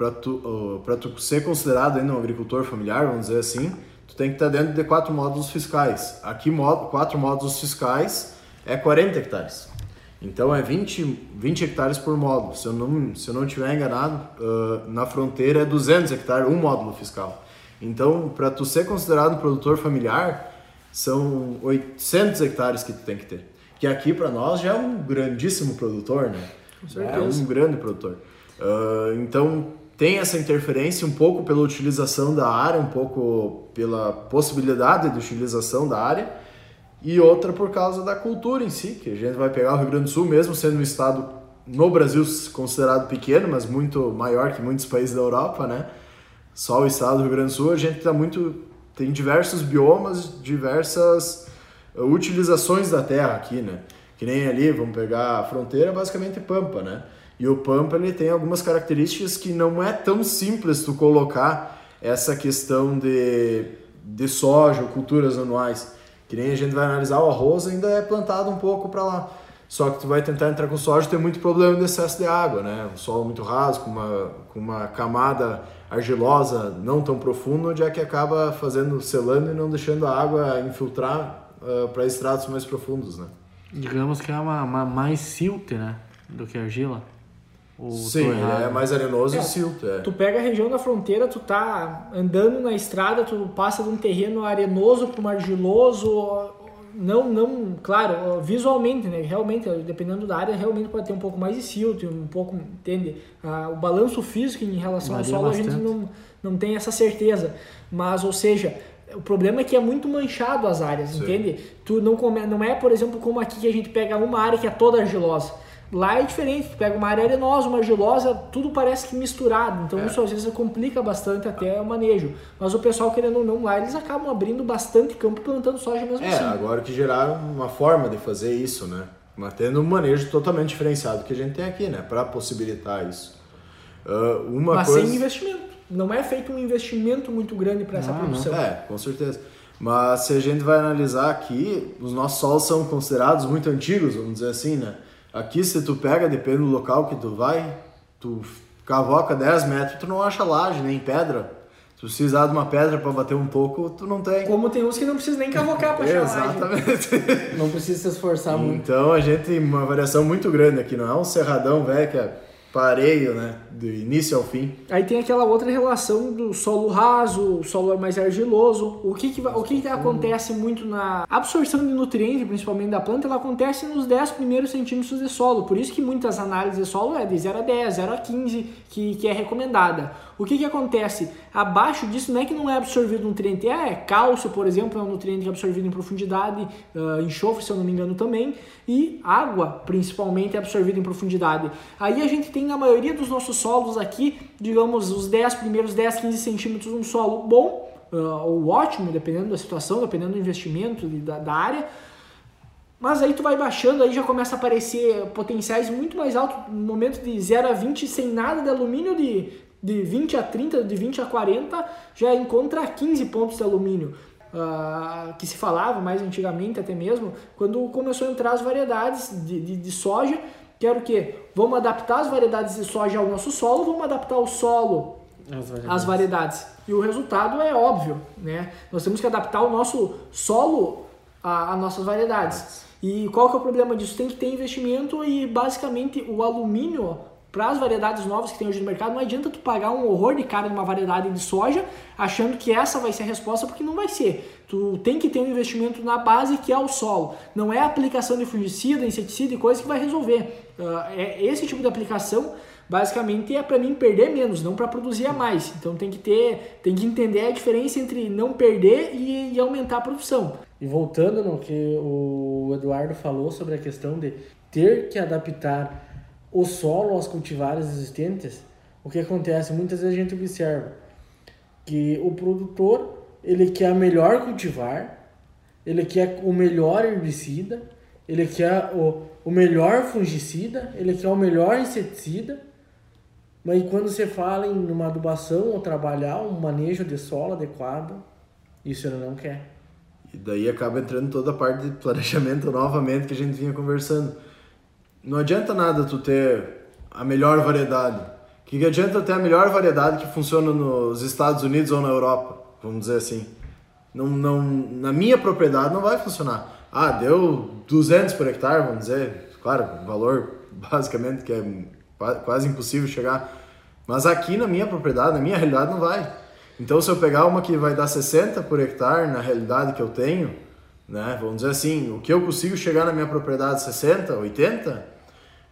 para tu, uh, tu ser considerado ainda um agricultor familiar, vamos dizer assim, tu tem que estar dentro de quatro módulos fiscais. Aqui, mod, quatro módulos fiscais é 40 hectares. Então é 20, 20 hectares por módulo. Se eu não, se eu não estiver enganado, uh, na fronteira é 200 hectares, um módulo fiscal. Então, para tu ser considerado produtor familiar, são 800 hectares que tu tem que ter. Que aqui para nós já é um grandíssimo produtor, né? É um grande produtor. Uh, então tem essa interferência um pouco pela utilização da área, um pouco pela possibilidade de utilização da área e outra por causa da cultura em si, que a gente vai pegar o Rio Grande do Sul, mesmo sendo um estado no Brasil considerado pequeno, mas muito maior que muitos países da Europa, né? Só o estado do Rio Grande do Sul, a gente está muito tem diversos biomas, diversas uh, utilizações da terra aqui, né? Que nem ali, vamos pegar a fronteira, basicamente pampa, né? E o pampa ele tem algumas características que não é tão simples tu colocar essa questão de, de soja ou culturas anuais. Que nem a gente vai analisar o arroz ainda é plantado um pouco para lá. Só que tu vai tentar entrar com soja tem muito problema de excesso de água, né? Um solo muito raso, com uma, com uma camada argilosa não tão profunda, onde é que acaba fazendo, selando e não deixando a água infiltrar uh, para estratos mais profundos, né? Digamos que é uma, uma mais silt, né? Do que argila. Sim, ele é mais arenoso é, e silto. É. Tu pega a região da fronteira, tu tá andando na estrada, tu passa de um terreno arenoso para um argiloso, não, não, claro, visualmente, né? Realmente, dependendo da área, realmente pode ter um pouco mais de silt, um pouco, entende? Ah, o balanço físico em relação Varia ao solo bastante. a gente não, não tem essa certeza. Mas, ou seja, o problema é que é muito manchado as áreas, Sim. entende? Tu não, come, não é, por exemplo, como aqui que a gente pega uma área que é toda argilosa. Lá é diferente, tu pega uma área arenosa, uma argilosa, tudo parece que misturado. Então é. isso às vezes complica bastante até o manejo. Mas o pessoal, querendo ou não, lá eles acabam abrindo bastante campo plantando soja mesmo é, assim. É, agora que gerar uma forma de fazer isso, né? Mas tendo um manejo totalmente diferenciado que a gente tem aqui, né? Para possibilitar isso. Uh, uma Mas coisa... sem investimento. Não é feito um investimento muito grande para essa produção. É, com certeza. Mas se a gente vai analisar aqui, os nossos solos são considerados muito antigos, vamos dizer assim, né? Aqui, se tu pega, depende do local que tu vai, tu cavoca 10 metros, tu não acha laje nem pedra. Se precisar de uma pedra para bater um pouco, tu não tem. Como tem uns que não precisa nem cavocar para achar Exatamente. <laughs> Não precisa se esforçar muito. Então a gente tem uma variação muito grande aqui, não é um cerradão velho que é pareio, né? Do início ao fim. Aí tem aquela outra relação do solo raso, o solo mais argiloso. O que, que, o que, que acontece muito na absorção de nutrientes, principalmente da planta, ela acontece nos 10 primeiros centímetros de solo. Por isso que muitas análises de solo é de 0 a 10, 0 a 15, que, que é recomendada. O que, que acontece? Abaixo disso não é que não é absorvido nutriente, é cálcio, por exemplo, é um nutriente que é absorvido em profundidade, uh, enxofre, se eu não me engano, também, e água, principalmente, é absorvida em profundidade. Aí a gente tem na maioria dos nossos solos aqui, digamos, os 10 primeiros 10, 15 centímetros, um solo bom, uh, ou ótimo, dependendo da situação, dependendo do investimento da, da área, mas aí tu vai baixando, aí já começa a aparecer potenciais muito mais altos, no momento de 0 a 20, sem nada de alumínio, de de 20 a 30, de 20 a 40, já encontra 15 pontos de alumínio. Uh, que se falava mais antigamente até mesmo, quando começou a entrar as variedades de, de, de soja, que era o quê? Vamos adaptar as variedades de soja ao nosso solo, vamos adaptar o solo as variedades. às variedades. E o resultado é óbvio, né? Nós temos que adaptar o nosso solo às nossas variedades. E qual que é o problema disso? Tem que ter investimento e basicamente o alumínio para as variedades novas que tem hoje no mercado, não adianta tu pagar um horror de cara numa variedade de soja achando que essa vai ser a resposta, porque não vai ser. Tu tem que ter um investimento na base que é o solo. Não é a aplicação de fungicida, inseticida e coisa que vai resolver. Uh, é esse tipo de aplicação basicamente é para mim perder menos, não para produzir a mais. Então tem que ter, tem que entender a diferença entre não perder e, e aumentar a produção. E voltando no que o Eduardo falou sobre a questão de ter que adaptar o solo aos cultivares existentes, o que acontece? Muitas vezes a gente observa que o produtor ele quer a melhor cultivar, ele quer o melhor herbicida, ele quer o, o melhor fungicida, ele quer o melhor inseticida, mas quando você fala em uma adubação ou trabalhar um manejo de solo adequado, isso ele não quer. E daí acaba entrando toda a parte de planejamento <laughs> novamente que a gente vinha conversando não adianta nada tu ter a melhor variedade. O que, que adianta ter a melhor variedade que funciona nos Estados Unidos ou na Europa, vamos dizer assim. Não, não, na minha propriedade não vai funcionar. Ah, deu 200 por hectare, vamos dizer. Claro, valor <laughs> basicamente que é quase impossível chegar. Mas aqui na minha propriedade, na minha realidade, não vai. Então, se eu pegar uma que vai dar 60 por hectare, na realidade que eu tenho, né, vamos dizer assim, o que eu consigo chegar na minha propriedade 60, 80,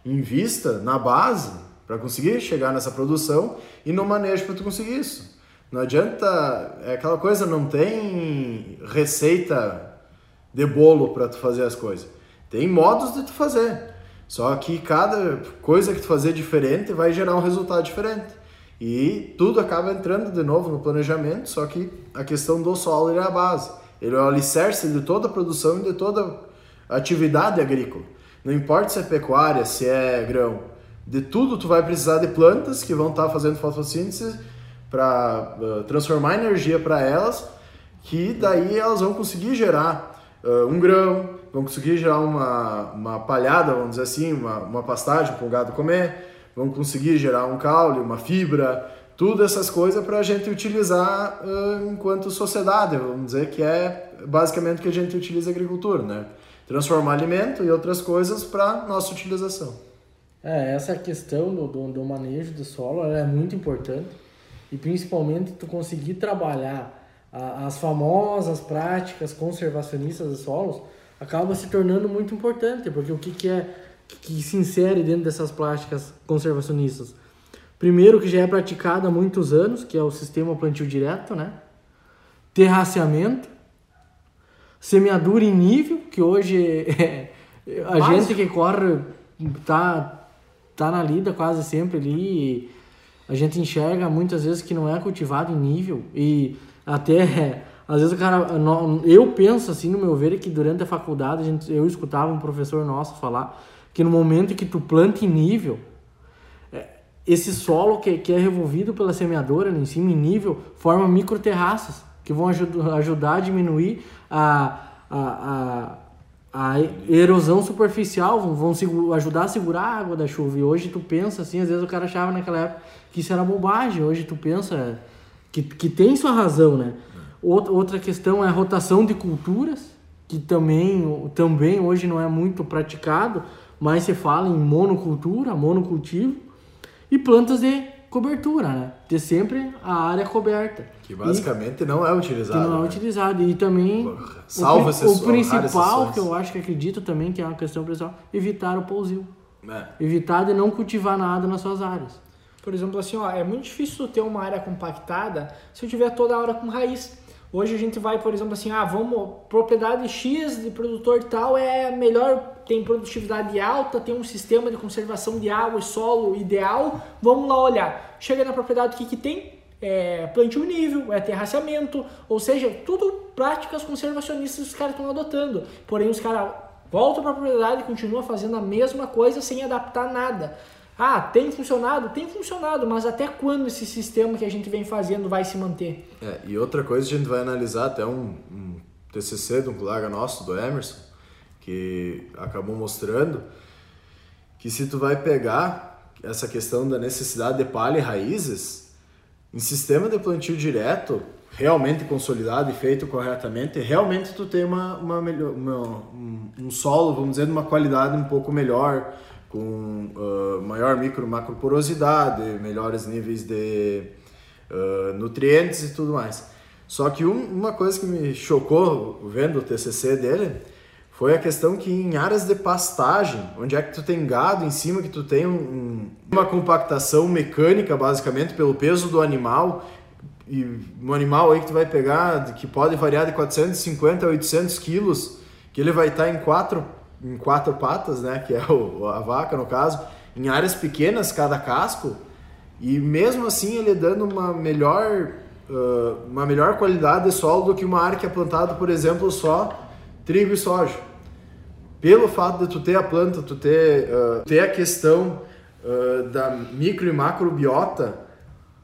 invista na base para conseguir chegar nessa produção e no manejo para tu conseguir isso. Não adianta, é aquela coisa, não tem receita de bolo para tu fazer as coisas. Tem modos de tu fazer. Só que cada coisa que tu fazer diferente vai gerar um resultado diferente. E tudo acaba entrando de novo no planejamento, só que a questão do solo é a base. Ele é o alicerce de toda a produção e de toda a atividade agrícola. Não importa se é pecuária, se é grão. De tudo tu vai precisar de plantas que vão estar fazendo fotossíntese para uh, transformar energia para elas, que daí elas vão conseguir gerar uh, um grão, vão conseguir gerar uma, uma palhada, vamos dizer assim, uma, uma pastagem para o gado comer, vão conseguir gerar um caule, uma fibra, tudo essas coisas para a gente utilizar uh, enquanto sociedade, vamos dizer que é basicamente o que a gente utiliza a agricultura, né? Transformar alimento e outras coisas para nossa utilização. É, essa questão do, do, do manejo do solo é muito importante e principalmente tu conseguir trabalhar a, as famosas práticas conservacionistas dos solos acaba se tornando muito importante, porque o que, que é que se insere dentro dessas práticas conservacionistas? Primeiro que já é praticado há muitos anos, que é o sistema plantio direto, né? Terraceamento, semeadura em nível, que hoje é, a Básico. gente que corre tá tá na lida quase sempre ali a gente enxerga muitas vezes que não é cultivado em nível e até às vezes o cara eu penso assim no meu ver que durante a faculdade a gente, eu escutava um professor nosso falar que no momento que tu planta em nível é, esse solo que, que é revolvido pela semeadora em cima em nível forma micro terraços que vão ajudar, ajudar a diminuir a, a, a a erosão superficial vão, vão ajudar a segurar a água da chuva. E hoje tu pensa assim, às vezes o cara achava naquela época que isso era bobagem. Hoje tu pensa que, que tem sua razão, né? Outra, outra questão é a rotação de culturas, que também, também hoje não é muito praticado, mas se fala em monocultura, monocultivo, e plantas de cobertura, né? Ter sempre a área coberta. Que basicamente e, não é utilizado. Que não é né? utilizado. E também. Salva o, o principal, que eu acho que acredito também que é uma questão principal, evitar o pousio. É. Evitar de não cultivar nada nas suas áreas. Por exemplo, assim, ó, é muito difícil ter uma área compactada se eu tiver toda a hora com raiz. Hoje a gente vai, por exemplo, assim, ah, vamos, propriedade X de produtor tal é melhor, tem produtividade alta, tem um sistema de conservação de água e solo ideal, vamos lá olhar. Chega na propriedade, o que, que tem? É plantio nível, é terraceamento, ou seja, tudo práticas conservacionistas que os caras estão adotando. Porém, os caras voltam para a propriedade e continuam fazendo a mesma coisa sem adaptar nada. Ah, tem funcionado? Tem funcionado, mas até quando esse sistema que a gente vem fazendo vai se manter? É, e outra coisa a gente vai analisar até um, um TCC de um colega nosso, do Emerson, que acabou mostrando que se tu vai pegar essa questão da necessidade de palha e raízes, em sistema de plantio direto, realmente consolidado e feito corretamente, realmente tu tem uma, uma, melhor, uma um, um solo, vamos dizer, de uma qualidade um pouco melhor, com uh, maior micro macro porosidade, melhores níveis de uh, nutrientes e tudo mais. Só que um, uma coisa que me chocou vendo o TCC dele foi a questão que em áreas de pastagem, onde é que tu tem gado em cima, que tu tem um, uma compactação mecânica basicamente pelo peso do animal e um animal aí que tu vai pegar que pode variar de 450 a 800 quilos, que ele vai estar em quatro em quatro patas, né, que é o, a vaca no caso, em áreas pequenas cada casco, e mesmo assim ele dando uma melhor, uh, uma melhor qualidade de solo do que uma área que é plantada, por exemplo, só trigo e soja. Pelo fato de tu ter a planta, tu ter, uh, ter a questão uh, da micro e macrobiota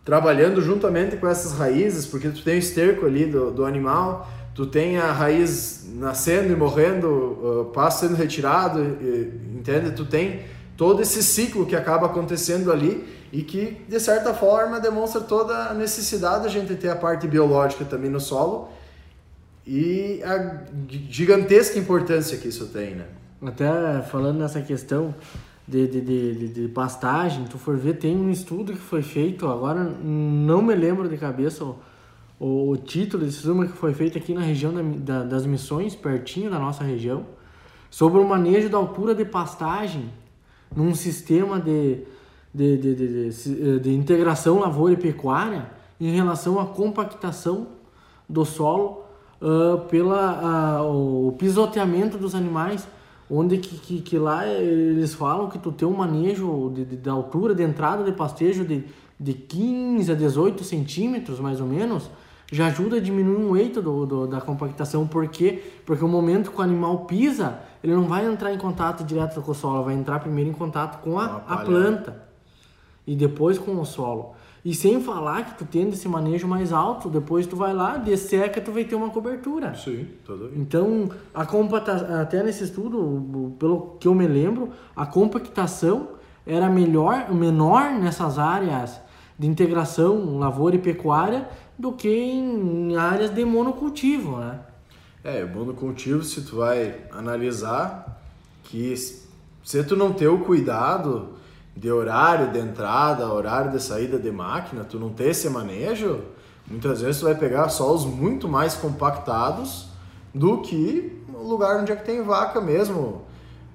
trabalhando juntamente com essas raízes, porque tu tem o esterco ali do, do animal, tu tem a raiz nascendo e morrendo, uh, sendo retirado, entende? Tu tem todo esse ciclo que acaba acontecendo ali e que, de certa forma, demonstra toda a necessidade da gente ter a parte biológica também no solo e a gigantesca importância que isso tem, né? Até falando nessa questão de, de, de, de, pastagem, tu for ver, tem um estudo que foi feito, agora não me lembro de cabeça o, o título desse filme que foi feito aqui na região da, da, das Missões, pertinho da nossa região, sobre o manejo da altura de pastagem num sistema de, de, de, de, de, de integração lavoura e pecuária em relação à compactação do solo uh, pela uh, o pisoteamento dos animais onde que, que, que, lá eles falam que tu tem um manejo de, de, de, altura de entrada de pastejo de, de 15 a 18 centímetros mais ou menos já ajuda a diminuir o weight do, do, da compactação porque porque o momento que o animal pisa ele não vai entrar em contato direto com o solo vai entrar primeiro em contato com a, a planta e depois com o solo e sem falar que tu tendo esse manejo mais alto, depois tu vai lá, desseca, tu vai ter uma cobertura. Sim, tudo bem. Então, a compactação, até nesse estudo, pelo que eu me lembro, a compactação era melhor, menor nessas áreas de integração lavoura e pecuária do que em áreas de monocultivo, né? É, monocultivo, se tu vai analisar que se tu não ter o cuidado de horário de entrada, horário de saída de máquina, tu não ter esse manejo, muitas vezes tu vai pegar solos muito mais compactados do que o lugar onde é que tem vaca mesmo.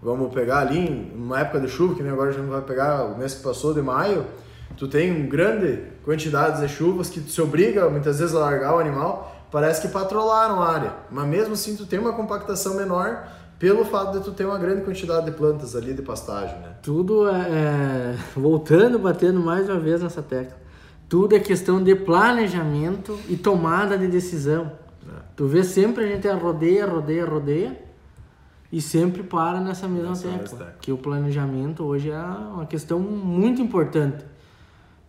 Vamos pegar ali, numa época de chuva, que nem agora a gente vai pegar o mês que passou de maio, tu tem uma grande quantidade de chuvas que se obriga muitas vezes a largar o animal, parece que patrolaram a área, mas mesmo assim tu tem uma compactação menor pelo fato de tu ter uma grande quantidade de plantas ali de pastagem, né? Tudo é, é voltando, batendo mais uma vez nessa tecla. Tudo é questão de planejamento e tomada de decisão. É. Tu vê sempre a gente rodeia, rodeia, rodeia e sempre para nessa mesma nessa tecla. Que o planejamento hoje é uma questão muito importante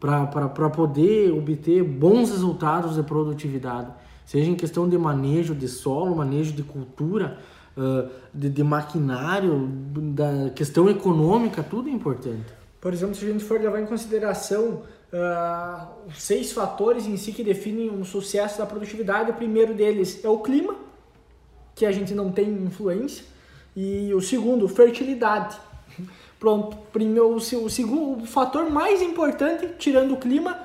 para poder obter bons resultados de produtividade. Seja em questão de manejo de solo, manejo de cultura, uh, de, de, maquinário, da questão econômica, tudo é importante. Por exemplo, se a gente for levar em consideração uh, seis fatores em si que definem um sucesso da produtividade, o primeiro deles é o clima, que a gente não tem influência, e o segundo, fertilidade. Pronto, primeiro, o, segundo o fator mais importante, tirando o clima,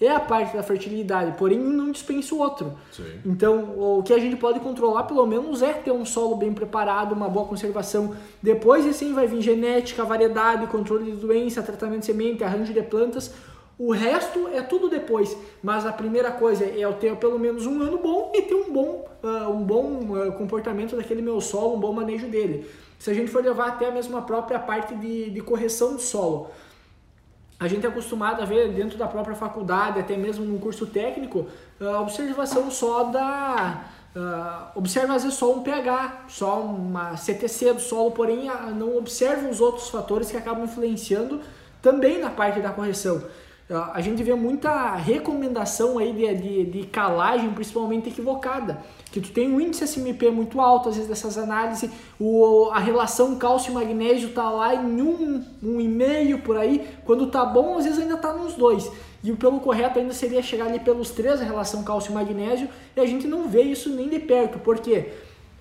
é a parte da fertilidade, porém não dispensa o outro. Sim. Então, o que a gente pode controlar, pelo menos, é ter um solo bem preparado, uma boa conservação. Depois, assim, vai vir genética, variedade, controle de doença, tratamento de semente, arranjo de plantas. O resto é tudo depois, mas a primeira coisa é eu ter pelo menos um ano bom e ter um bom, uh, um bom uh, comportamento daquele meu solo, um bom manejo dele. Se a gente for levar até a própria parte de, de correção de solo, a gente é acostumado a ver dentro da própria faculdade, até mesmo no curso técnico, a observação só da. Uh, observa às vezes só um pH, só uma CTC do solo, porém não observa os outros fatores que acabam influenciando também na parte da correção. A gente vê muita recomendação aí de, de, de calagem, principalmente equivocada. Que tu tem um índice SMP muito alto, às vezes dessas análises, o, a relação cálcio magnésio tá lá em um, um e meio por aí, quando tá bom, às vezes ainda tá nos dois. E o pelo correto ainda seria chegar ali pelos três, a relação cálcio e magnésio, e a gente não vê isso nem de perto, porque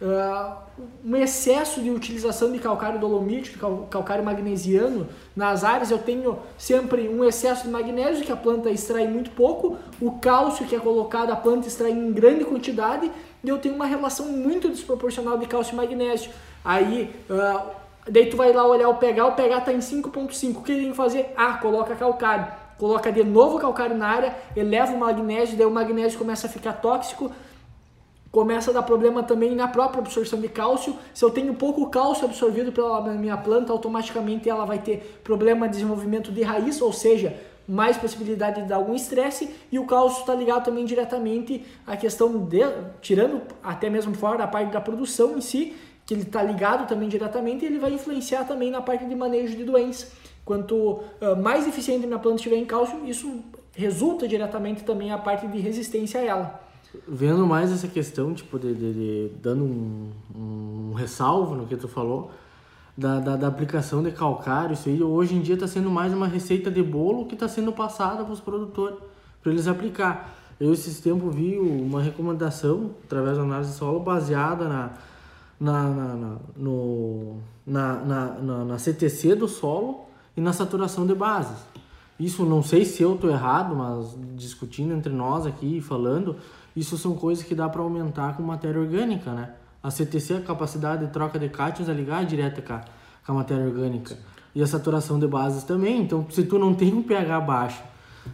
uh, um excesso de utilização de calcário dolomítico, calcário magnesiano nas áreas, eu tenho sempre um excesso de magnésio que a planta extrai muito pouco, o cálcio que é colocado a planta extrai em grande quantidade e eu tenho uma relação muito desproporcional de cálcio e magnésio. Aí, uh, daí tu vai lá olhar o pH, o pH está em 5.5. O que tem que fazer? Ah, coloca calcário. Coloca de novo calcário na área, eleva o magnésio, daí o magnésio começa a ficar tóxico, começa a dar problema também na própria absorção de cálcio. Se eu tenho pouco cálcio absorvido pela minha planta, automaticamente ela vai ter problema de desenvolvimento de raiz, ou seja, mais possibilidade de dar algum estresse e o cálcio está ligado também diretamente à questão de, tirando até mesmo fora da parte da produção em si, que ele está ligado também diretamente, ele vai influenciar também na parte de manejo de doença. Quanto uh, mais eficiente minha planta estiver em cálcio, isso resulta diretamente também a parte de resistência a ela. Vendo mais essa questão, tipo, de, de, de dando um, um ressalvo no que tu falou, da, da, da, aplicação de calcário, isso aí hoje em dia está sendo mais uma receita de bolo que está sendo passada para os produtores, para eles aplicar. Eu esses tempos vi uma recomendação, através da análise de solo, baseada na, na, na, na no, na, na, na, CTC do solo e na saturação de bases. Isso não sei se eu estou errado, mas discutindo entre nós aqui, falando, isso são coisas que dá para aumentar com matéria orgânica, né? A CTC, a capacidade de troca de cátions, é ligar direto com a, com a matéria orgânica. E a saturação de bases também. Então, se tu não tem um pH baixo,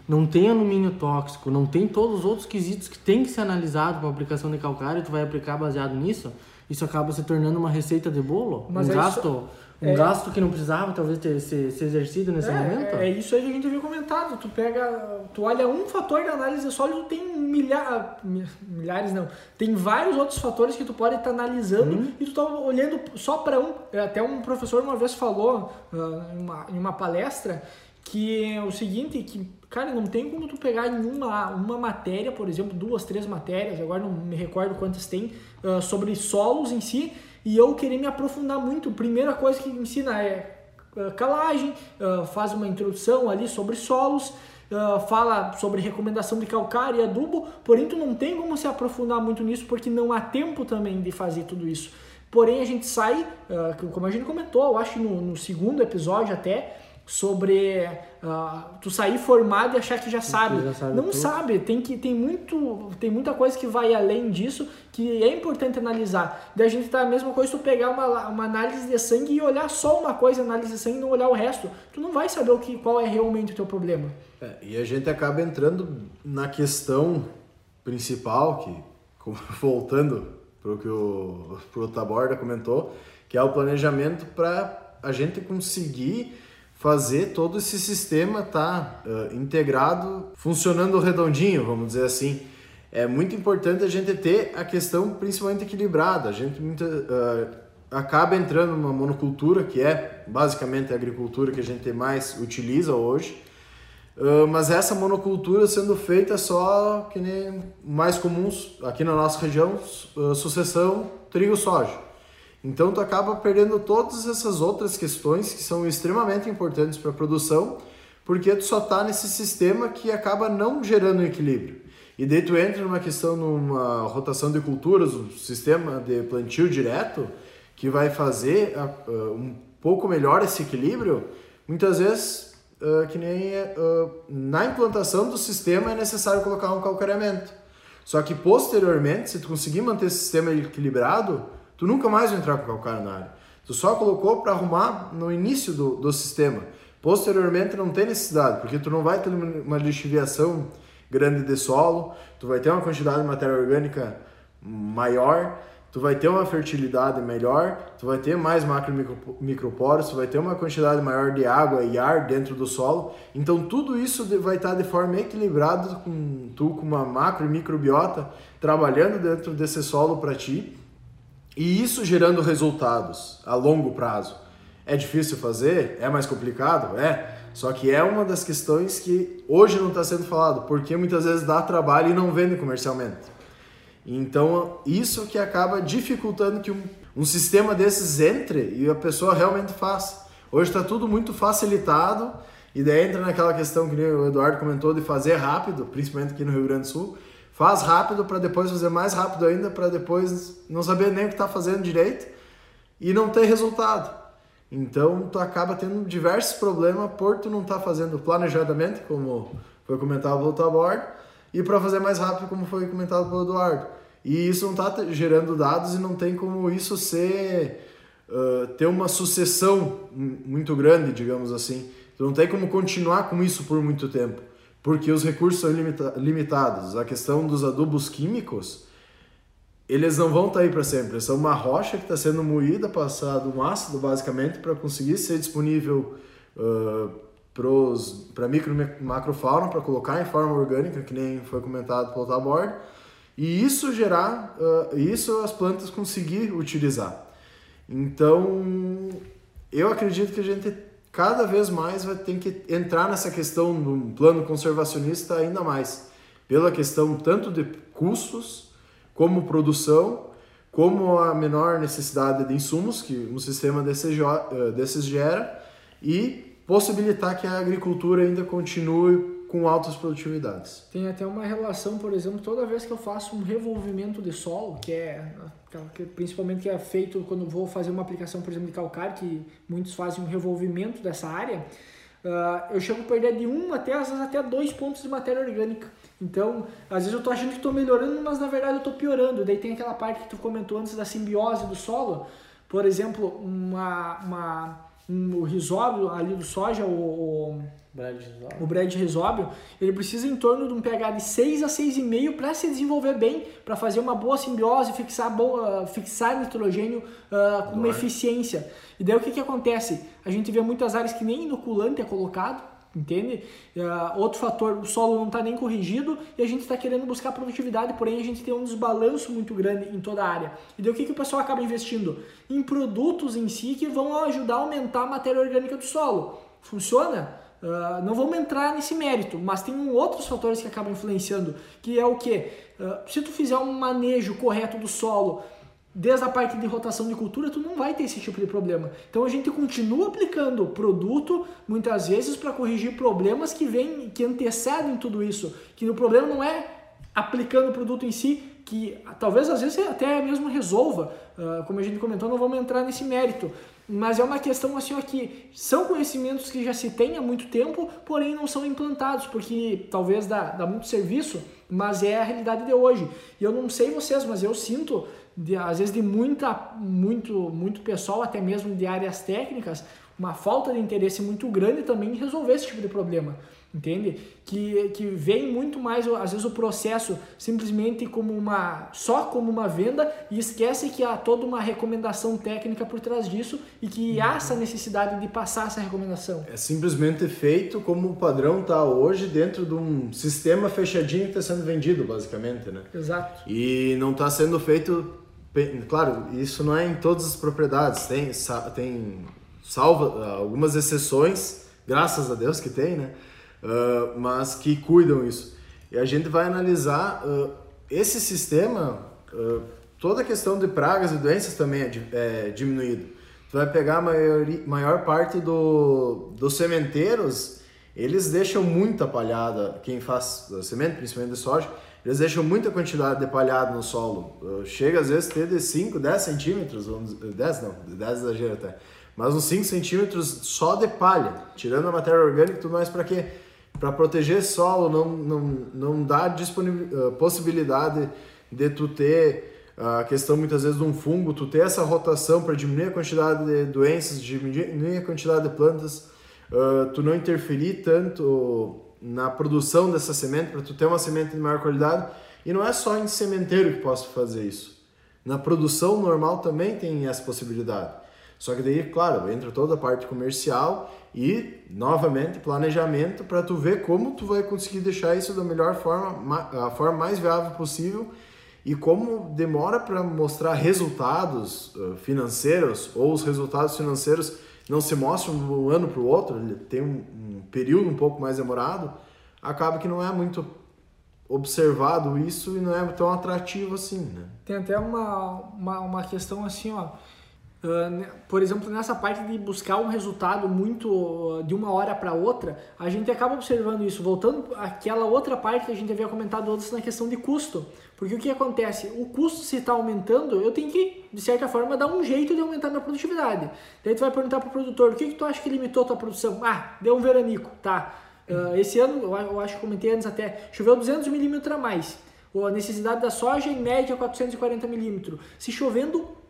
não tem alumínio tóxico, não tem todos os outros quesitos que tem que ser analisado para aplicação de calcário, tu vai aplicar baseado nisso, isso acaba se tornando uma receita de bolo, Mas um é gasto, isso- um é- gasto que não precisava talvez ter se, se exercido nesse momento. É, é isso aí que a gente havia comentado. Tu pega, tu olha um fator de análise sólido, tem milha, mi- milhares, não. Tem vários outros fatores que tu pode estar analisando Uhum. e tu tá olhando só para um. É, Até um professor uma vez falou ah, em, uma, em uma palestra que é o seguinte, que cara, não tem como tu pegar em uma, matéria, por exemplo, duas, três matérias, agora não me recordo quantas tem, ah, sobre solos em si, e eu querer me aprofundar muito. Primeira coisa que ensina é ah, calagem, ah, faz uma introdução ali sobre solos, ah, fala sobre recomendação de calcário e adubo, porém tu não tem como se aprofundar muito nisso porque não há tempo também de fazer tudo isso. Porém a gente sai, que- como a gente comentou, eu acho no, no segundo episódio até, sobre ah, tu sair formado e achar que já sabe. já sabe não tudo. sabe, tem que tem muito tem muita coisa que vai além disso que é importante analisar. Daí a gente tá a mesma coisa tu pegar uma, uma análise de sangue e olhar só uma coisa, análise de sangue e não olhar o resto. Tu não vai saber o que qual é realmente o teu problema. É, e a gente acaba entrando na questão principal, que <laughs> voltando para o que o pro Taborda comentou, que é o planejamento para a gente conseguir fazer todo esse sistema estar integrado, funcionando redondinho, vamos dizer assim. É muito importante a gente ter a questão principalmente equilibrada. A gente muita, ah, acaba entrando numa monocultura, que é basicamente a agricultura que a gente mais utiliza hoje. Uh, mas essa monocultura sendo feita só que nem mais comuns aqui na nossa região, uh, sucessão trigo-soja. Então tu acaba perdendo todas essas outras questões que são extremamente importantes para a produção, porque tu só está nesse sistema que acaba não gerando equilíbrio. E daí tu entra numa questão, numa rotação de culturas, um sistema de plantio direto, que vai fazer uh, uh, um pouco melhor esse equilíbrio, muitas vezes Uh, que nem na implantação do sistema é necessário colocar um calcareamento. Só que posteriormente, se tu conseguir manter esse sistema equilibrado, tu nunca mais vai entrar com calcário na área. Tu só colocou para arrumar no início do, do sistema. Posteriormente não tem necessidade, porque tu não vai ter uma lixiviação grande de solo, tu vai ter uma quantidade de matéria orgânica maior, tu vai ter uma fertilidade melhor, tu vai ter mais macro micro, microporos, tu vai ter uma quantidade maior de água e ar dentro do solo. Então tudo isso vai estar de forma equilibrada com tu com uma macro e microbiota trabalhando dentro desse solo para ti. E isso gerando resultados a longo prazo. É difícil fazer? É mais complicado? É. Só que é uma das questões que hoje não está sendo falado, porque muitas vezes dá trabalho e não vende comercialmente. Então, isso que acaba dificultando que um, um sistema desses entre e a pessoa realmente faça. Hoje está tudo muito facilitado e daí entra naquela questão que o Eduardo comentou de fazer rápido, principalmente aqui no Rio Grande do Sul. Faz rápido para depois fazer mais rápido ainda, para depois não saber nem o que está fazendo direito e não ter resultado. Então, tu acaba tendo diversos problemas por tu não estar fazendo planejadamente, como foi comentado pelo Tabor, e para fazer mais rápido, como foi comentado pelo Eduardo. E isso não está gerando dados e não tem como isso ser uh, ter uma sucessão mu- muito grande, digamos assim. Tu não tem como continuar com isso por muito tempo, porque os recursos são limita- limitados. A questão dos adubos químicos, eles não vão estar aí para sempre. São uma rocha que está sendo moída, passado um ácido basicamente para conseguir ser disponível para micro e macrofauna, para colocar em forma orgânica, que nem foi comentado pelo Tabord, e isso gerar, uh, isso as plantas conseguir utilizar. Então, eu acredito que a gente cada vez mais vai ter que entrar nessa questão do plano conservacionista ainda mais, pela questão tanto de custos, como produção, como a menor necessidade de insumos que um sistema eh, desses gera e possibilitar que a agricultura ainda continue com altas produtividades. Tem até uma relação, por exemplo, toda vez que eu faço um revolvimento de solo, que é que- principalmente que é feito quando vou fazer uma aplicação, por exemplo, de calcário, que muitos fazem um revolvimento dessa área, ah, eu chego a perder de um até às vezes até dois pontos de matéria orgânica. Então, às vezes eu tô achando que estou melhorando, mas na verdade eu estou piorando. Daí tem aquela parte que tu comentou antes da simbiose do solo. por exemplo, uma, uma, um risóbio ali do soja, o, o bread risóbio, ele precisa em torno de um pH de 6 a 6,5 para se desenvolver bem, para fazer uma boa simbiose, fixar, boa, fixar nitrogênio uh, com uma eficiência. E daí o que, que acontece? A gente vê muitas áreas que nem inoculante é colocado, entende? Uh, outro fator, o solo não está nem corrigido e a gente está querendo buscar produtividade, porém a gente tem um desbalanço muito grande em toda a área. E daí o que, que o pessoal acaba investindo? Em produtos em si que vão ajudar a aumentar a matéria orgânica do solo. Funciona? Uh, não vamos entrar nesse mérito, mas tem outros fatores que acabam influenciando, que é o que? Uh, se tu fizer um manejo correto do solo, desde a parte de rotação de cultura, tu não vai ter esse tipo de problema. Então a gente continua aplicando produto muitas vezes para corrigir problemas que vêm, que antecedem tudo isso. Que o problema não é aplicando o produto em si, que talvez às vezes até mesmo resolva. Uh, como a gente comentou, não vamos entrar nesse mérito. Mas é uma questão assim aqui, são conhecimentos que já se tem há muito tempo, porém não são implantados, porque talvez dá, dá muito serviço, mas é a realidade de hoje. E eu não sei vocês, mas eu sinto de, às vezes de muita, muito, muito pessoal, até mesmo de áreas técnicas, uma falta de interesse muito grande também em resolver esse tipo de problema entende? Que, que vem muito mais, às vezes, o processo simplesmente como uma, só como uma venda e esquece que há toda uma recomendação técnica por trás disso e que há essa necessidade de passar essa recomendação. É simplesmente feito como o padrão está hoje dentro de um sistema fechadinho que está sendo vendido, basicamente, né? Exato. E não está sendo feito, claro, isso não é em todas as propriedades, tem, tem salva algumas exceções, graças a Deus que tem, né? Uh, mas que cuidam isso. E a gente vai analisar uh, esse sistema, uh, toda a questão de pragas e doenças também é, é diminuído. Tu vai pegar a maior, maior parte do, dos sementeiros, eles deixam muita palhada, quem faz semente, principalmente de soja, eles deixam muita quantidade de palhada no solo. Chega às vezes a ter de 5, 10 centímetros, 10 não, 10 exagero até, mas uns 5 centímetros só de palha, tirando a matéria orgânica e tudo mais para quê? Para proteger solo, não, não, não dá uh, possibilidade de tu ter a questão muitas vezes de um fungo, tu ter essa rotação para diminuir a quantidade de doenças, diminuir a quantidade de plantas, uh, tu não interferir tanto na produção dessa semente, para tu ter uma semente de maior qualidade. E não é só em sementeiro que posso fazer isso. Na produção normal também tem essa possibilidade. Só que daí, claro, entra toda a parte comercial e, novamente, planejamento para tu ver como tu vai conseguir deixar isso da melhor forma, a forma mais viável possível e como demora para mostrar resultados financeiros ou os resultados financeiros não se mostram de um ano para o outro, tem um, período um pouco mais demorado, acaba que não é muito observado isso e não é tão atrativo assim, né? Tem até uma, uma, uma questão assim, ó, por exemplo, nessa parte de buscar um resultado muito uh, de uma hora para outra, a gente acaba observando isso. Voltando àquela outra parte que a gente havia comentado antes na questão de custo. Porque o que acontece? O custo se está aumentando, eu tenho que, de certa forma, dar um jeito de aumentar minha produtividade. Daí tu vai perguntar para o produtor, o que, que tu acha que limitou tua produção? Ah, deu um veranico, tá. Uh, esse ano, eu acho que comentei antes até, choveu 200 milímetros a mais. A necessidade da soja, em média, 440 milímetros. Se chovendo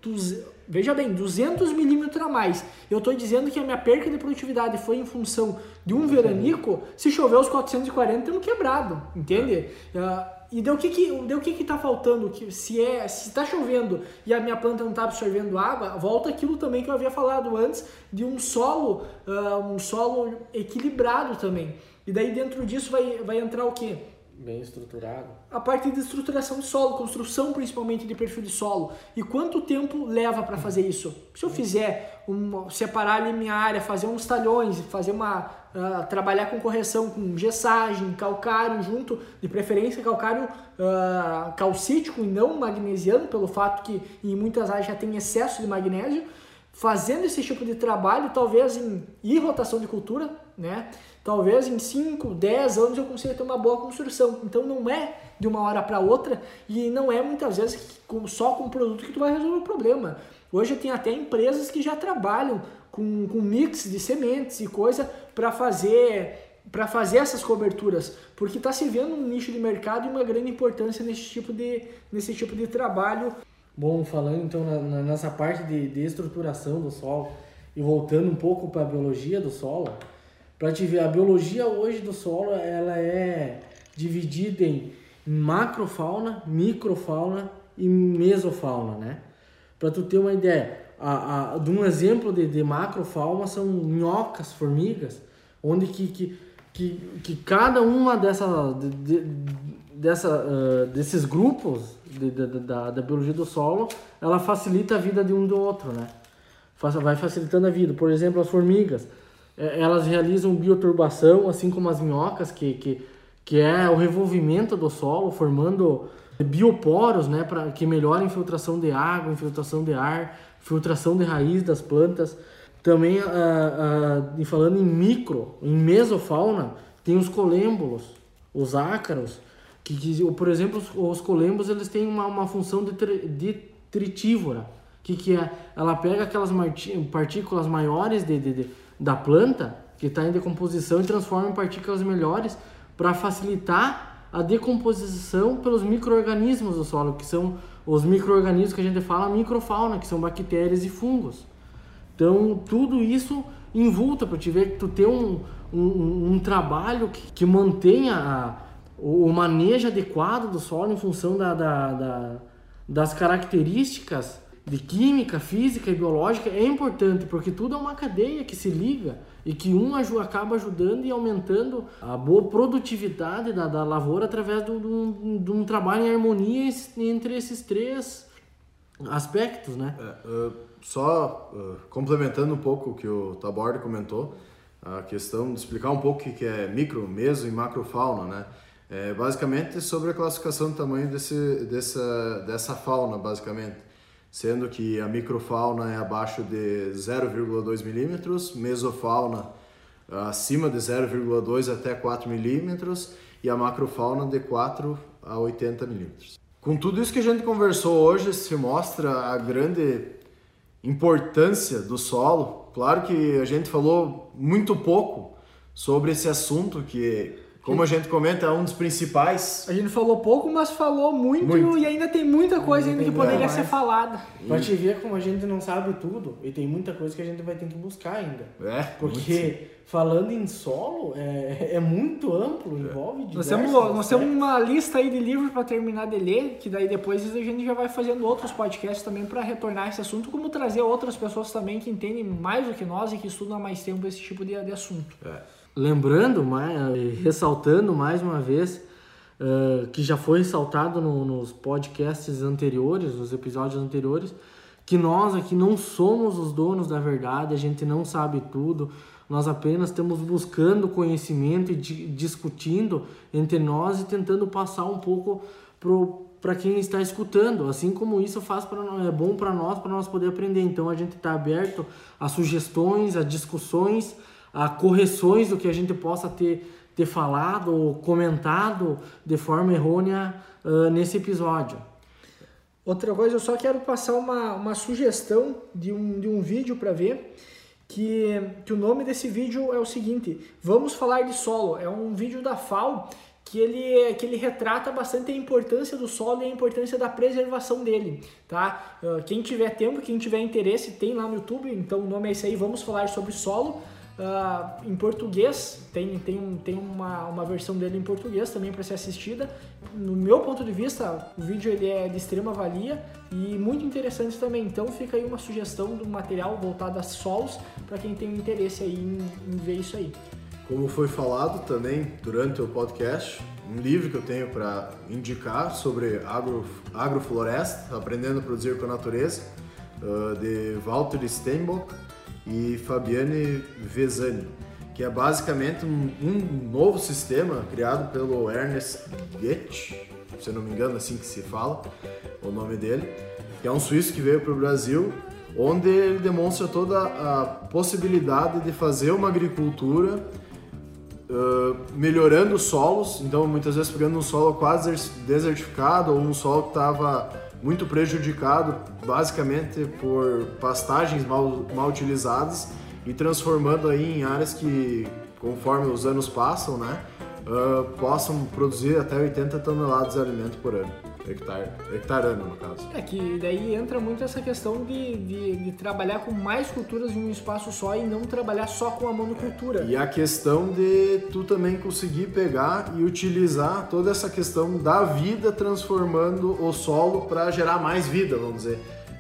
veja bem, 200 milímetros a mais. Eu estou dizendo que a minha perca de produtividade foi em função de um veranico, se chover os 440, estamos quebrado, entende? Uh, e deu o que que, deu o que que tá faltando? Que se é, se está chovendo e a minha planta não está absorvendo água, volta aquilo também que eu havia falado antes de um solo, uh, um solo equilibrado também. E daí dentro disso vai, vai entrar o que? Bem estruturado. A parte de estruturação de solo, construção principalmente de perfil de solo. E quanto tempo leva para fazer isso? Se eu fizer, um, separar ali minha área, fazer uns talhões, fazer uma. Uh, trabalhar com correção, com gessagem, calcário junto, de preferência calcário uh, calcítico e não magnesiano, pelo fato que em muitas áreas já tem excesso de magnésio. Fazendo esse tipo de trabalho, talvez em e rotação de cultura, né? Talvez em 5, 10 anos eu consiga ter uma boa construção. Então não é de uma hora para outra e não é muitas vezes só com o produto que tu vai resolver o problema. Hoje tem até empresas que já trabalham com, com mix de sementes e coisa para fazer para fazer essas coberturas, porque está se vendo um nicho de mercado e uma grande importância nesse tipo de, nesse tipo de trabalho Bom, falando então na, na, nessa parte de, de estruturação do solo e voltando um pouco para a biologia do solo, para te ver, a biologia hoje do solo ela é dividida em macrofauna, microfauna e mesofauna, né? Para tu ter uma ideia, a, a, de um exemplo de, de macrofauna são minhocas, formigas, onde que, que, que, que cada uma dessa, de, de, dessa, uh, desses grupos de, da, da biologia do solo, ela facilita a vida de um do outro, né? Vai facilitando a vida. Por exemplo, as formigas, elas realizam bioturbação, assim como as minhocas, que, que, que é o revolvimento do solo, formando bioporos, né, para que melhora a infiltração de água, infiltração de ar, filtração de raiz das plantas. Também, ah, ah, falando em micro, em mesofauna, tem os colêmbulos, os ácaros, que, que por exemplo, os, os colêmbulos eles têm uma, uma função detritívora, que, que é, ela pega aquelas partículas maiores de, de, de da planta, que está em decomposição, e transforma em partículas melhores para facilitar a decomposição pelos micro-organismos do solo, que são os micro-organismos que a gente fala microfauna, que são bactérias e fungos. Então, tudo isso envolta para te ver que tu tem um, um, um trabalho que, que mantenha a, o, o, manejo adequado do solo em função da, da, da, das características de química, física e biológica é importante, porque tudo é uma cadeia que se liga e que um acaba ajudando e aumentando a boa produtividade da, da lavoura através de um, de um trabalho em harmonia entre esses três aspectos, né? É, uh, só uh, complementando um pouco o que o Taborda comentou, a questão de explicar um pouco o que é micro, meso e macrofauna, né? É basicamente sobre a classificação do tamanho desse, dessa, dessa fauna, basicamente sendo que a microfauna é abaixo de 0,2 milímetros, mesofauna acima de 0,2 até 4 milímetros e a macrofauna de 4 a 80 milímetros. Com tudo isso que a gente conversou hoje, se mostra a grande importância do solo. Claro que a gente falou muito pouco sobre esse assunto que como a gente comenta, é um dos principais. A gente falou pouco, mas falou muito, muito. e ainda tem muita coisa ainda, que poderia ser falada. Pra te ver como a gente não sabe tudo, e tem muita coisa que a gente vai ter que buscar ainda. É, Porque falando em solo, é, é muito amplo, envolve nós temos, nós temos uma lista aí de livros para terminar de ler, que daí depois a gente já vai fazendo outros podcasts também para retornar esse assunto, como trazer outras pessoas também que entendem mais do que nós e que estudam há mais tempo esse tipo de, de assunto. É lembrando, mais, ressaltando mais uma vez, uh, que já foi ressaltado no, nos podcasts anteriores, nos episódios anteriores, que nós aqui não somos os donos da verdade, a gente não sabe tudo, nós apenas estamos buscando conhecimento e discutindo entre nós e tentando passar um pouco para quem está escutando, assim como isso faz para é bom para nós, para nós poder aprender. Então a gente está aberto a sugestões, a discussões a correções do que a gente possa ter, ter falado ou comentado de forma errônea uh, nesse episódio. Outra coisa, eu só quero passar uma, uma sugestão de um, de um vídeo para ver. Que, que o nome desse vídeo é o seguinte: Vamos falar de solo. É um vídeo da FAO que ele, que ele retrata bastante a importância do solo e a importância da preservação dele, tá? Quem tiver tempo, quem tiver interesse, tem lá no YouTube, então o nome é esse aí, vamos falar sobre solo. Uh, em português, tem, tem, tem uma, uma versão dele em português também para ser assistida. No meu ponto de vista, o vídeo ele é de extrema valia e muito interessante também. Então fica aí uma sugestão do material voltado a solos para quem tem interesse aí em, em ver isso aí. Como foi falado também durante o podcast, um livro que eu tenho para indicar sobre agro, agrofloresta, aprendendo a produzir com a natureza, uh, de Walter Steinbock e Fabiane Vezani, que é basicamente um, um novo sistema criado pelo Ernest Goethe, se eu não me engano, assim que se fala o nome dele, que é um suíço que veio para o Brasil, onde ele demonstra toda a possibilidade de fazer uma agricultura uh, melhorando os solos, então muitas vezes pegando um solo quase desertificado ou um solo que estava muito prejudicado basicamente por pastagens mal, mal utilizadas e transformando aí em áreas que, conforme os anos passam, né, uh, possam produzir até 80 toneladas de alimento por ano. Hectare, hectare ano, no caso. É que daí entra muito essa questão de, de, de, trabalhar com mais culturas em um espaço só e não trabalhar só com a monocultura. E a questão de tu também conseguir pegar e utilizar toda essa questão da vida transformando o solo para gerar mais vida, vamos dizer.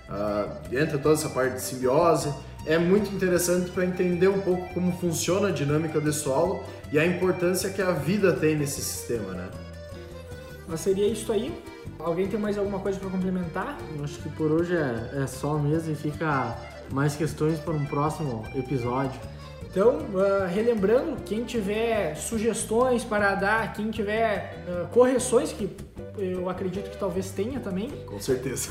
Uh, entra toda essa parte de simbiose. É muito interessante para entender um pouco como funciona a dinâmica do solo e a importância que a vida tem nesse sistema, né? Mas seria isso aí. Alguém tem mais alguma coisa para complementar? Acho que por hoje é, é só mesmo e fica mais questões para um próximo episódio. Então, uh, relembrando, quem tiver sugestões para dar, quem tiver uh, correções, que eu acredito que talvez tenha também. Com certeza.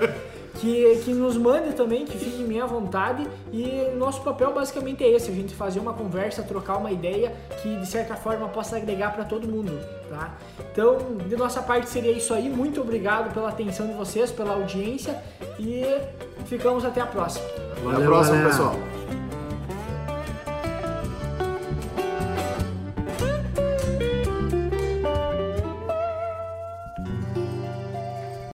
<laughs> que, que nos mande também, que fique bem à vontade. E nosso papel basicamente é esse: a gente fazer uma conversa, trocar uma ideia que de certa forma possa agregar para todo mundo. Tá? Então, de nossa parte seria isso aí. Muito obrigado pela atenção de vocês, pela audiência e ficamos até a próxima. Valeu, até a próxima, galera. pessoal.